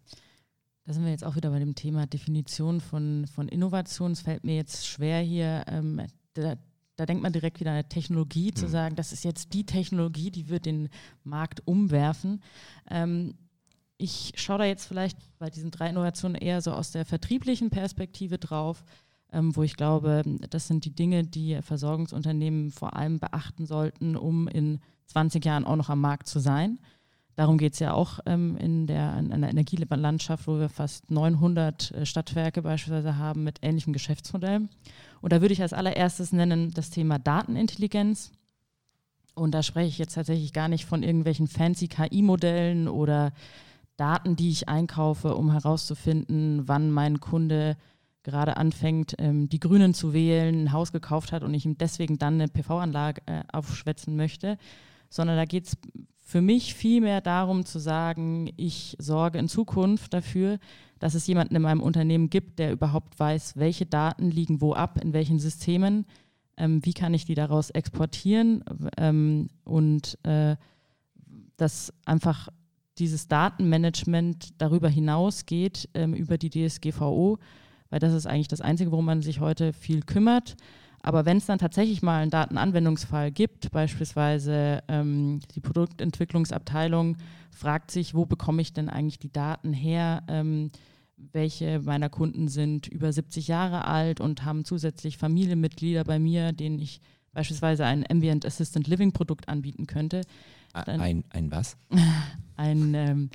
A: Da sind wir jetzt auch wieder bei dem Thema Definition von, von Innovation. Es fällt mir jetzt schwer hier, ähm, da, da, denkt man direkt wieder an eine Technologie, zu sagen, das ist jetzt die Technologie, die wird den Markt umwerfen. Ähm, ich schaue da jetzt vielleicht bei diesen drei Innovationen eher so aus der vertrieblichen Perspektive drauf, ähm, wo ich glaube, das sind die Dinge, die Versorgungsunternehmen vor allem beachten sollten, um in 20 Jahren auch noch am Markt zu sein. Darum geht es ja auch ähm, in, der, in einer Energielandschaft, wo wir fast 900 äh, Stadtwerke beispielsweise haben mit ähnlichem Geschäftsmodell. Und da würde ich als allererstes nennen das Thema Datenintelligenz. Und da spreche ich jetzt tatsächlich gar nicht von irgendwelchen fancy KI-Modellen oder Daten, die ich einkaufe, um herauszufinden, wann mein Kunde gerade anfängt, ähm, die Grünen zu wählen, ein Haus gekauft hat und ich ihm deswegen dann eine PV-Anlage äh, aufschwätzen möchte, sondern da geht es für mich vielmehr darum zu sagen, ich sorge in Zukunft dafür, dass es jemanden in meinem Unternehmen gibt, der überhaupt weiß, welche Daten liegen wo ab, in welchen Systemen, ähm, wie kann ich die daraus exportieren ähm, und äh, dass einfach dieses Datenmanagement darüber hinausgeht, ähm, über die DSGVO, weil das ist eigentlich das Einzige, worum man sich heute viel kümmert. Aber wenn es dann tatsächlich mal einen Datenanwendungsfall gibt, beispielsweise ähm, die Produktentwicklungsabteilung fragt sich, wo bekomme ich denn eigentlich die Daten her? Ähm, welche meiner Kunden sind über 70 Jahre alt und haben zusätzlich Familienmitglieder bei mir, denen ich beispielsweise ein Ambient Assistant Living Produkt anbieten könnte.
C: Dann ein, ein was?
A: ein, ähm,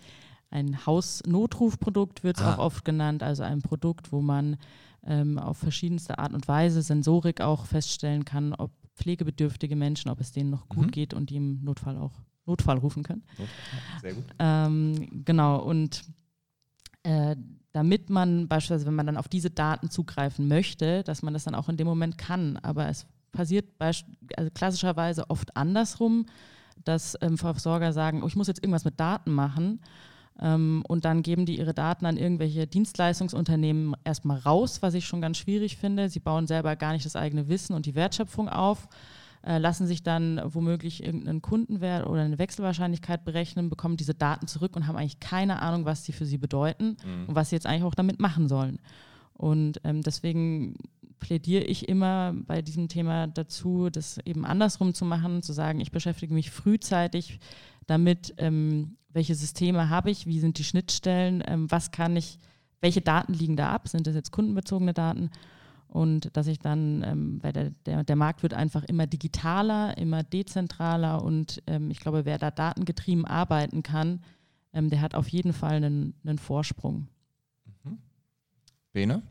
A: ein Hausnotrufprodukt wird es ah. auch oft genannt, also ein Produkt, wo man ähm, auf verschiedenste Art und Weise, Sensorik auch feststellen kann, ob pflegebedürftige Menschen, ob es denen noch gut mhm. geht und die im Notfall auch Notfall rufen können. Sehr gut. Ähm, genau, und äh, damit man beispielsweise, wenn man dann auf diese Daten zugreifen möchte, dass man das dann auch in dem Moment kann. Aber es passiert also klassischerweise oft andersrum, dass ähm, Versorger sagen, oh, ich muss jetzt irgendwas mit Daten machen. Ähm, und dann geben die ihre Daten an irgendwelche Dienstleistungsunternehmen erstmal raus, was ich schon ganz schwierig finde. Sie bauen selber gar nicht das eigene Wissen und die Wertschöpfung auf äh, lassen sich dann womöglich irgendeinen Kundenwert oder eine Wechselwahrscheinlichkeit berechnen, bekommen diese Daten zurück und haben eigentlich keine Ahnung, was die für sie bedeuten mhm. und was sie jetzt eigentlich auch damit machen sollen. Und ähm, deswegen plädiere ich immer bei diesem Thema dazu, das eben andersrum zu machen, zu sagen, ich beschäftige mich frühzeitig damit, ähm, welche Systeme habe ich, wie sind die Schnittstellen, ähm, was kann ich, welche Daten liegen da ab, sind das jetzt kundenbezogene Daten und dass ich dann, ähm, weil der, der, der, Markt wird einfach immer digitaler, immer dezentraler und ähm, ich glaube, wer da datengetrieben arbeiten kann, ähm, der hat auf jeden Fall einen, einen Vorsprung.
C: Mhm. Bene?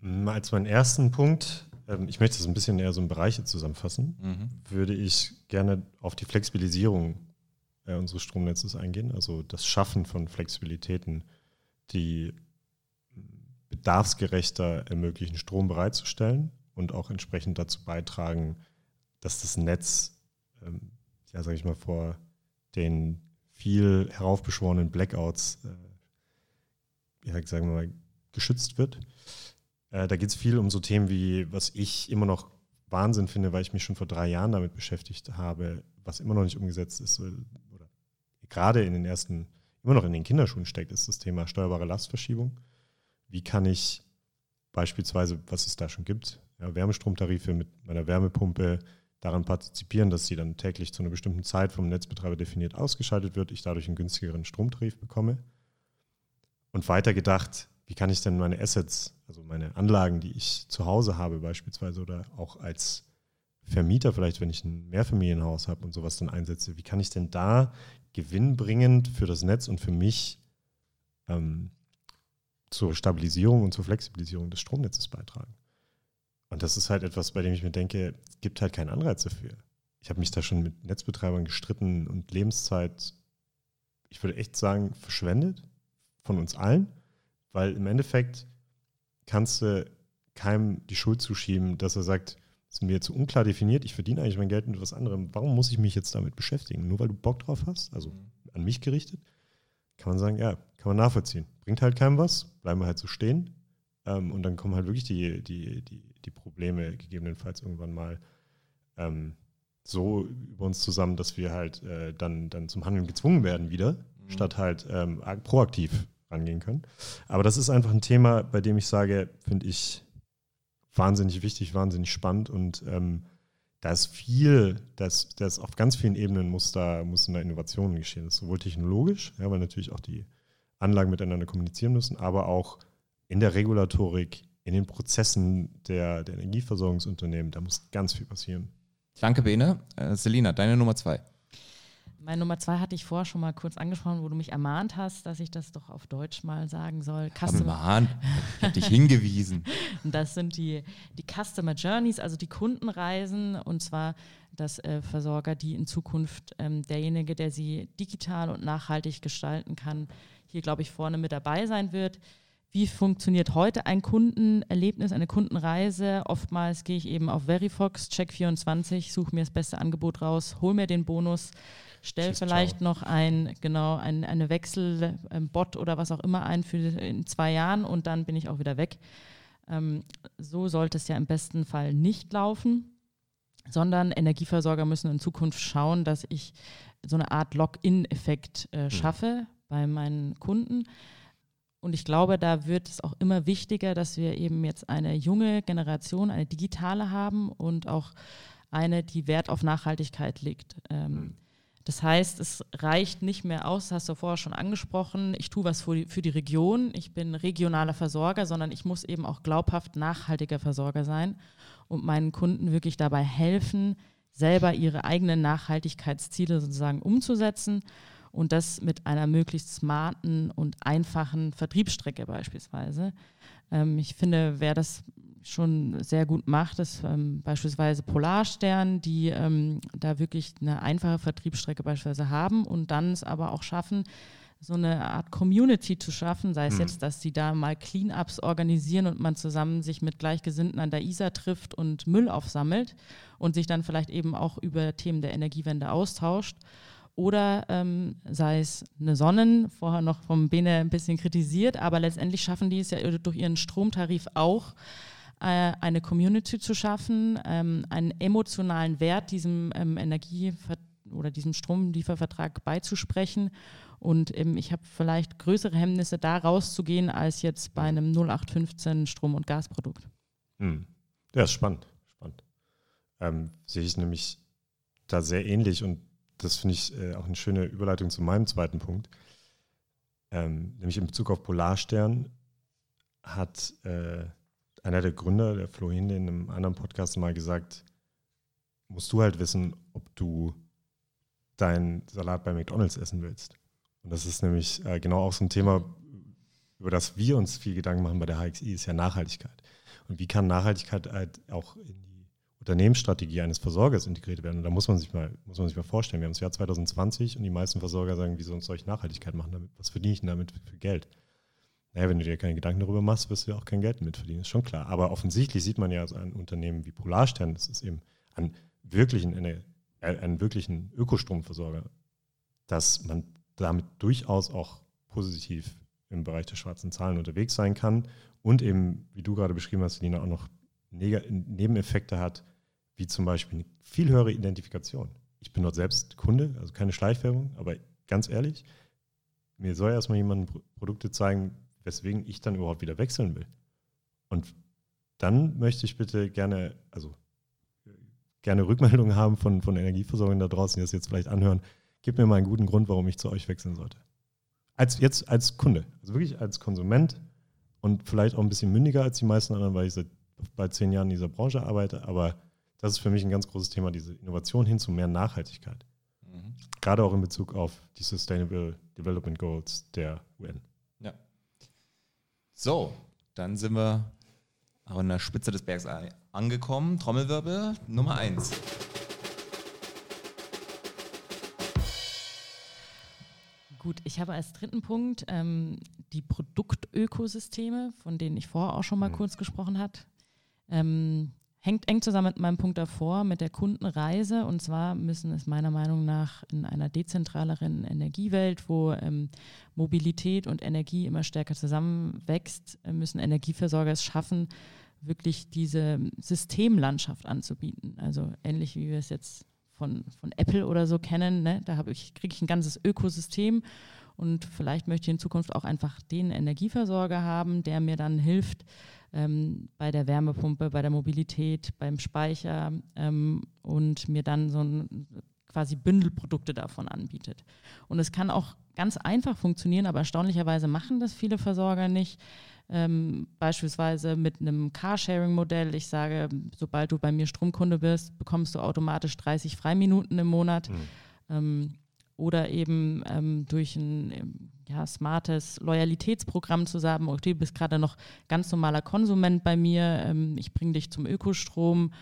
B: Mm, als meinen ersten Punkt, ähm, ich möchte das ein bisschen eher so in Bereiche zusammenfassen, mhm. würde ich gerne auf die Flexibilisierung äh, unseres Stromnetzes eingehen, also das Schaffen von Flexibilitäten, die bedarfsgerechter ermöglichen, Strom bereitzustellen und auch entsprechend dazu beitragen, dass das Netz, ähm, ja, sage ich mal, vor den viel heraufbeschworenen Blackouts, äh, ja, sagen wir mal, geschützt wird. Äh, da geht es viel um so Themen wie, was ich immer noch Wahnsinn finde, weil ich mich schon vor drei Jahren damit beschäftigt habe, was immer noch nicht umgesetzt ist gerade in den ersten, immer noch in den Kinderschuhen steckt, ist das Thema steuerbare Lastverschiebung wie kann ich beispielsweise, was es da schon gibt, ja, Wärmestromtarife mit meiner Wärmepumpe daran partizipieren, dass sie dann täglich zu einer bestimmten Zeit vom Netzbetreiber definiert ausgeschaltet wird, ich dadurch einen günstigeren Stromtarif bekomme. Und weiter gedacht, wie kann ich denn meine Assets, also meine Anlagen, die ich zu Hause habe beispielsweise oder auch als Vermieter vielleicht, wenn ich ein Mehrfamilienhaus habe und sowas dann einsetze, wie kann ich denn da gewinnbringend für das Netz und für mich ähm, zur Stabilisierung und zur Flexibilisierung des Stromnetzes beitragen. Und das ist halt etwas, bei dem ich mir denke, es gibt halt keinen Anreiz dafür. Ich habe mich da schon mit Netzbetreibern gestritten und Lebenszeit, ich würde echt sagen, verschwendet von uns allen, weil im Endeffekt kannst du keinem die Schuld zuschieben, dass er sagt, ist mir zu unklar definiert, ich verdiene eigentlich mein Geld mit was anderem. Warum muss ich mich jetzt damit beschäftigen? Nur weil du Bock drauf hast, also mhm. an mich gerichtet, kann man sagen, ja, kann man nachvollziehen. Bringt halt keinem was, bleiben wir halt so stehen. Ähm, und dann kommen halt wirklich die, die, die, die Probleme gegebenenfalls irgendwann mal ähm, so über uns zusammen, dass wir halt äh, dann, dann zum Handeln gezwungen werden wieder, mhm. statt halt ähm, proaktiv rangehen können. Aber das ist einfach ein Thema, bei dem ich sage, finde ich wahnsinnig wichtig, wahnsinnig spannend und ähm, da ist viel, das, das auf ganz vielen Ebenen muss da, müssen da Innovationen geschehen. Das ist sowohl technologisch, ja, weil natürlich auch die Anlagen miteinander kommunizieren müssen, aber auch in der Regulatorik, in den Prozessen der, der Energieversorgungsunternehmen, da muss ganz viel passieren.
C: Danke, Bene. Äh, Selina, deine Nummer zwei.
A: Meine Nummer zwei hatte ich vorher schon mal kurz angesprochen, wo du mich ermahnt hast, dass ich das doch auf Deutsch mal sagen soll.
C: Customer ermahnt? Ich habe dich hingewiesen.
A: Das sind die, die Customer Journeys, also die Kundenreisen und zwar dass äh, Versorger, die in Zukunft ähm, derjenige, der sie digital und nachhaltig gestalten kann, hier, glaube ich, vorne mit dabei sein wird. Wie funktioniert heute ein Kundenerlebnis, eine Kundenreise? Oftmals gehe ich eben auf Verifox, Check24, suche mir das beste Angebot raus, hole mir den Bonus, stelle vielleicht ciao. noch ein, genau, ein, eine Wechselbot oder was auch immer ein für in zwei Jahren und dann bin ich auch wieder weg. Ähm, so sollte es ja im besten Fall nicht laufen, sondern Energieversorger müssen in Zukunft schauen, dass ich so eine Art Lock-in-Effekt äh, hm. schaffe bei meinen Kunden. Und ich glaube, da wird es auch immer wichtiger, dass wir eben jetzt eine junge Generation, eine digitale haben und auch eine, die Wert auf Nachhaltigkeit legt. Ähm, mhm. Das heißt, es reicht nicht mehr aus, das hast du vorher schon angesprochen, ich tue was für die, für die Region, ich bin regionaler Versorger, sondern ich muss eben auch glaubhaft nachhaltiger Versorger sein und meinen Kunden wirklich dabei helfen, selber ihre eigenen Nachhaltigkeitsziele sozusagen umzusetzen und das mit einer möglichst smarten und einfachen Vertriebsstrecke beispielsweise. Ähm, ich finde, wer das schon sehr gut macht, ist ähm, beispielsweise Polarstern, die ähm, da wirklich eine einfache Vertriebsstrecke beispielsweise haben und dann es aber auch schaffen, so eine Art Community zu schaffen, sei es mhm. jetzt, dass sie da mal Cleanups organisieren und man zusammen sich mit Gleichgesinnten an der Isar trifft und Müll aufsammelt und sich dann vielleicht eben auch über Themen der Energiewende austauscht. Oder ähm, sei es eine Sonnen, vorher noch vom Bene ein bisschen kritisiert, aber letztendlich schaffen die es ja durch ihren Stromtarif auch, eine Community zu schaffen, ähm, einen emotionalen Wert diesem ähm, Energie- oder diesem Stromliefervertrag beizusprechen und ich habe vielleicht größere Hemmnisse, da rauszugehen, als jetzt bei einem 0815 Strom- und Gasprodukt.
B: Hm. Ja, ist spannend. spannend. Ähm, sehe ich nämlich da sehr ähnlich und das finde ich äh, auch eine schöne Überleitung zu meinem zweiten Punkt. Ähm, nämlich in Bezug auf Polarstern hat äh, einer der Gründer, der Flo Hinde, in einem anderen Podcast mal gesagt, musst du halt wissen, ob du deinen Salat bei McDonalds essen willst. Und das ist nämlich äh, genau auch so ein Thema, über das wir uns viel Gedanken machen bei der HXI, ist ja Nachhaltigkeit. Und wie kann Nachhaltigkeit halt auch in die Unternehmensstrategie eines Versorgers integriert werden? Und da muss man sich mal, muss man sich mal vorstellen, wir haben das Jahr 2020 und die meisten Versorger sagen, wie soll solche Nachhaltigkeit machen damit? Was verdiene ich denn damit für Geld? Naja, wenn du dir keine Gedanken darüber machst, wirst du ja auch kein Geld damit verdienen, ist schon klar. Aber offensichtlich sieht man ja so ein Unternehmen wie Polarstern, das ist eben ein wirklichen, eine, einen wirklichen Ökostromversorger, dass man damit durchaus auch positiv im Bereich der schwarzen Zahlen unterwegs sein kann und eben, wie du gerade beschrieben hast, Lina, auch noch Nebeneffekte hat, wie zum Beispiel eine viel höhere Identifikation. Ich bin dort selbst Kunde, also keine Schleichwerbung, aber ganz ehrlich, mir soll erstmal jemand Produkte zeigen, weswegen ich dann überhaupt wieder wechseln will. Und dann möchte ich bitte gerne, also gerne Rückmeldungen haben von, von Energieversorgern da draußen, die das jetzt vielleicht anhören. Gib mir mal einen guten Grund, warum ich zu euch wechseln sollte. Als, jetzt als Kunde, also wirklich als Konsument und vielleicht auch ein bisschen mündiger als die meisten anderen, weil ich seit bald zehn Jahren in dieser Branche arbeite. Aber das ist für mich ein ganz großes Thema, diese Innovation hin zu mehr Nachhaltigkeit. Mhm. Gerade auch in Bezug auf die Sustainable Development Goals der UN.
C: So, dann sind wir an der Spitze des Bergs angekommen. Trommelwirbel Nummer eins.
A: Gut, ich habe als dritten Punkt ähm, die Produktökosysteme, von denen ich vorher auch schon mal mhm. kurz gesprochen habe. Ähm, hängt eng zusammen mit meinem Punkt davor, mit der Kundenreise. Und zwar müssen es meiner Meinung nach in einer dezentraleren Energiewelt, wo ähm, Mobilität und Energie immer stärker zusammenwächst, äh, müssen Energieversorger es schaffen, wirklich diese Systemlandschaft anzubieten. Also ähnlich wie wir es jetzt von, von Apple oder so kennen. Ne? Da ich, kriege ich ein ganzes Ökosystem und vielleicht möchte ich in Zukunft auch einfach den Energieversorger haben, der mir dann hilft ähm, bei der Wärmepumpe, bei der Mobilität, beim Speicher ähm, und mir dann so ein quasi Bündelprodukte davon anbietet. Und es kann auch ganz einfach funktionieren, aber erstaunlicherweise machen das viele Versorger nicht. Ähm, beispielsweise mit einem Carsharing-Modell. Ich sage, sobald du bei mir Stromkunde bist, bekommst du automatisch 30 Freiminuten im Monat. Mhm. Ähm, oder eben ähm, durch ein ähm, ja, smartes Loyalitätsprogramm zu sagen, okay, du bist gerade noch ganz normaler Konsument bei mir, ähm, ich bringe dich zum Ökostrom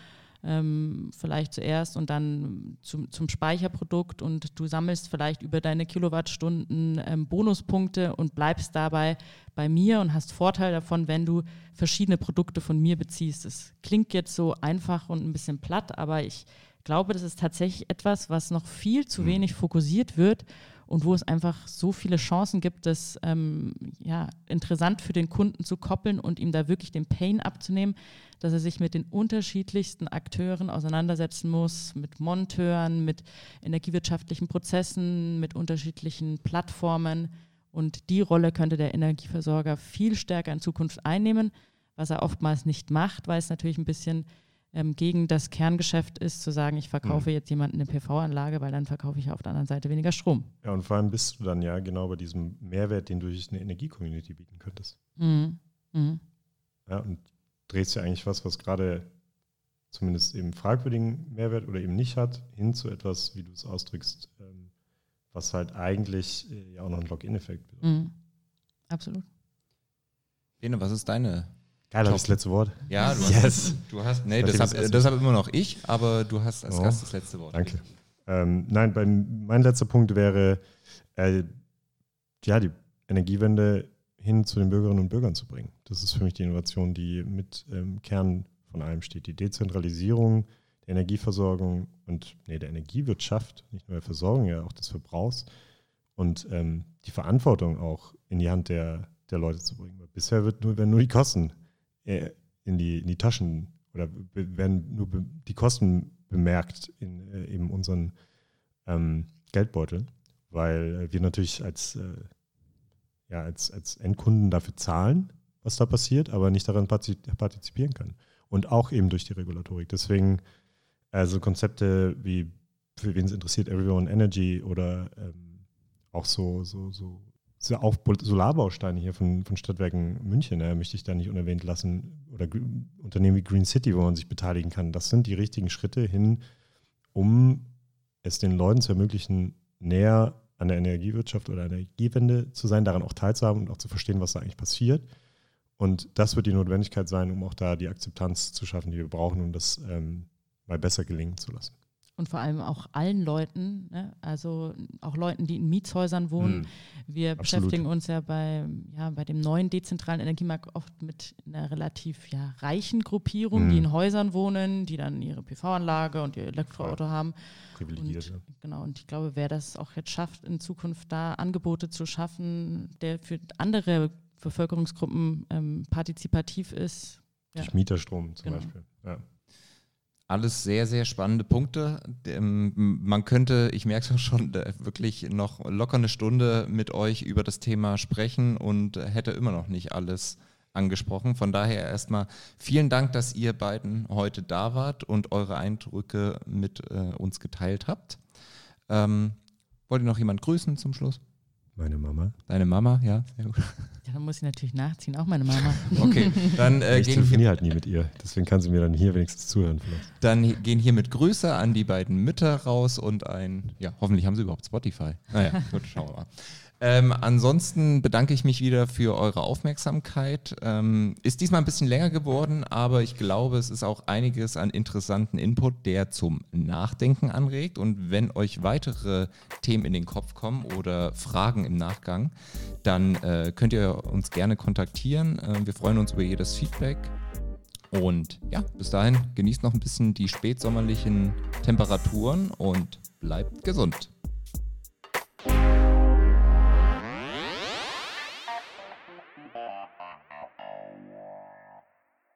A: ähm, vielleicht zuerst und dann zum, zum Speicherprodukt und du sammelst vielleicht über deine Kilowattstunden ähm, Bonuspunkte und bleibst dabei bei mir und hast Vorteil davon, wenn du verschiedene Produkte von mir beziehst. Das klingt jetzt so einfach und ein bisschen platt, aber ich glaube, das ist tatsächlich etwas, was noch viel zu mhm. wenig fokussiert wird und wo es einfach so viele Chancen gibt, das ähm, ja, interessant für den Kunden zu koppeln und ihm da wirklich den Pain abzunehmen, dass er sich mit den unterschiedlichsten Akteuren auseinandersetzen muss, mit Monteuren, mit energiewirtschaftlichen Prozessen, mit unterschiedlichen Plattformen. Und die Rolle könnte der Energieversorger viel stärker in Zukunft einnehmen, was er oftmals nicht macht, weil es natürlich ein bisschen ähm, gegen das Kerngeschäft ist, zu sagen, ich verkaufe mhm. jetzt jemanden eine PV-Anlage, weil dann verkaufe ich auf der anderen Seite weniger Strom.
B: Ja, und vor allem bist du dann ja genau bei diesem Mehrwert, den du durch eine Energie-Community bieten könntest. Mhm. Mhm. Ja, und drehst ja eigentlich was, was gerade zumindest eben fragwürdigen Mehrwert oder eben nicht hat, hin zu etwas, wie du es ausdrückst, ähm, was halt eigentlich äh, ja auch noch ein Login-Effekt
A: Mhm. Absolut.
C: Bene, was ist deine
B: Geil, ich das letzte Wort?
C: Ja, du
B: Yes.
C: hast, du hast nee, das
B: das
C: habe hab immer noch ich, aber du hast als
B: Oh,
C: Gast das letzte Wort.
B: Danke. Ähm, nein, beim, mein letzter Punkt wäre, äh, ja, die Energiewende hin zu den Bürgerinnen und Bürgern zu bringen. Das ist für mich die Innovation, die mit ähm, Kern von allem steht. Die Dezentralisierung der Energieversorgung und nee, der Energiewirtschaft, nicht nur der Versorgung, ja auch des Verbrauchs und ähm, die Verantwortung auch in die Hand der, der Leute zu bringen. Weil bisher wird nur, werden nur die Kosten in, die, in die Taschen oder werden nur die Kosten bemerkt in äh, eben unseren ähm, Geldbeutel, weil äh, wir natürlich als, äh, ja, als, als Endkunden dafür zahlen, was da passiert, aber nicht daran parti- partizipieren können. Und auch eben durch die Regulatorik. Deswegen also Konzepte wie, für wen es interessiert, Everyone Energy oder ähm, auch so, so, so, so auch Bol- Solarbausteine hier von, von Stadtwerken München, äh, möchte ich da nicht unerwähnt lassen. Oder Unternehmen wie Green City, wo man sich beteiligen kann. Das sind die richtigen Schritte hin, um es den Leuten zu ermöglichen, näher an der Energiewirtschaft oder Energiewende zu sein, daran auch teilzuhaben und auch zu verstehen, was da eigentlich passiert. Und das wird die Notwendigkeit sein, um auch da die Akzeptanz zu schaffen, die wir brauchen, um das ähm, mal besser gelingen zu lassen.
A: Und vor allem auch allen Leuten, ne? also auch Leuten, die in Mietshäusern wohnen. Wir
B: Hm. Absolut.
A: beschäftigen uns ja bei, ja bei dem neuen dezentralen Energiemarkt oft mit einer relativ ja, reichen Gruppierung,
B: Mhm.
A: die in Häusern wohnen, die dann ihre PV-Anlage und ihr Elektroauto haben.
B: Privilegiert.
A: Und,
B: ja.
A: genau, und ich glaube, wer das auch jetzt schafft, in Zukunft da Angebote zu schaffen, der für andere Bevölkerungsgruppen ähm, partizipativ ist. Ja.
B: Durch Mieterstrom zum
A: Genau.
B: Beispiel. Ja.
C: Alles sehr, sehr spannende Punkte. Ähm, Man könnte, ich merke es schon, da wirklich noch locker eine Stunde mit euch über das Thema sprechen und hätte immer noch nicht alles angesprochen. Von daher erstmal vielen Dank, dass ihr beiden heute da wart und eure Eindrücke mit äh, uns geteilt habt. Ähm, wollt ihr noch jemand grüßen zum Schluss?
B: Meine Mama.
C: Deine Mama, ja, sehr gut.
A: Ja, dann muss ich natürlich nachziehen, auch meine Mama.
C: Okay, dann, äh,
B: ich
C: gehen, hier,
B: telefoniere halt nie mit ihr. Deswegen kann sie mir dann hier wenigstens zuhören vielleicht.
C: dann gehen hiermit Grüße an die beiden Mütter raus und ein, ja, hoffentlich haben sie überhaupt Spotify. Naja, gut, schauen wir mal. Ähm, ansonsten bedanke ich mich wieder für eure Aufmerksamkeit. Ähm, ist diesmal ein bisschen länger geworden, aber ich glaube, es ist auch einiges an interessanten Input, der zum Nachdenken anregt. Und wenn euch weitere Themen in den Kopf kommen oder Fragen im Nachgang, dann äh, könnt ihr uns gerne kontaktieren. Äh, wir freuen uns über jedes Feedback. Und ja, bis dahin genießt noch ein bisschen die spätsommerlichen Temperaturen und bleibt gesund.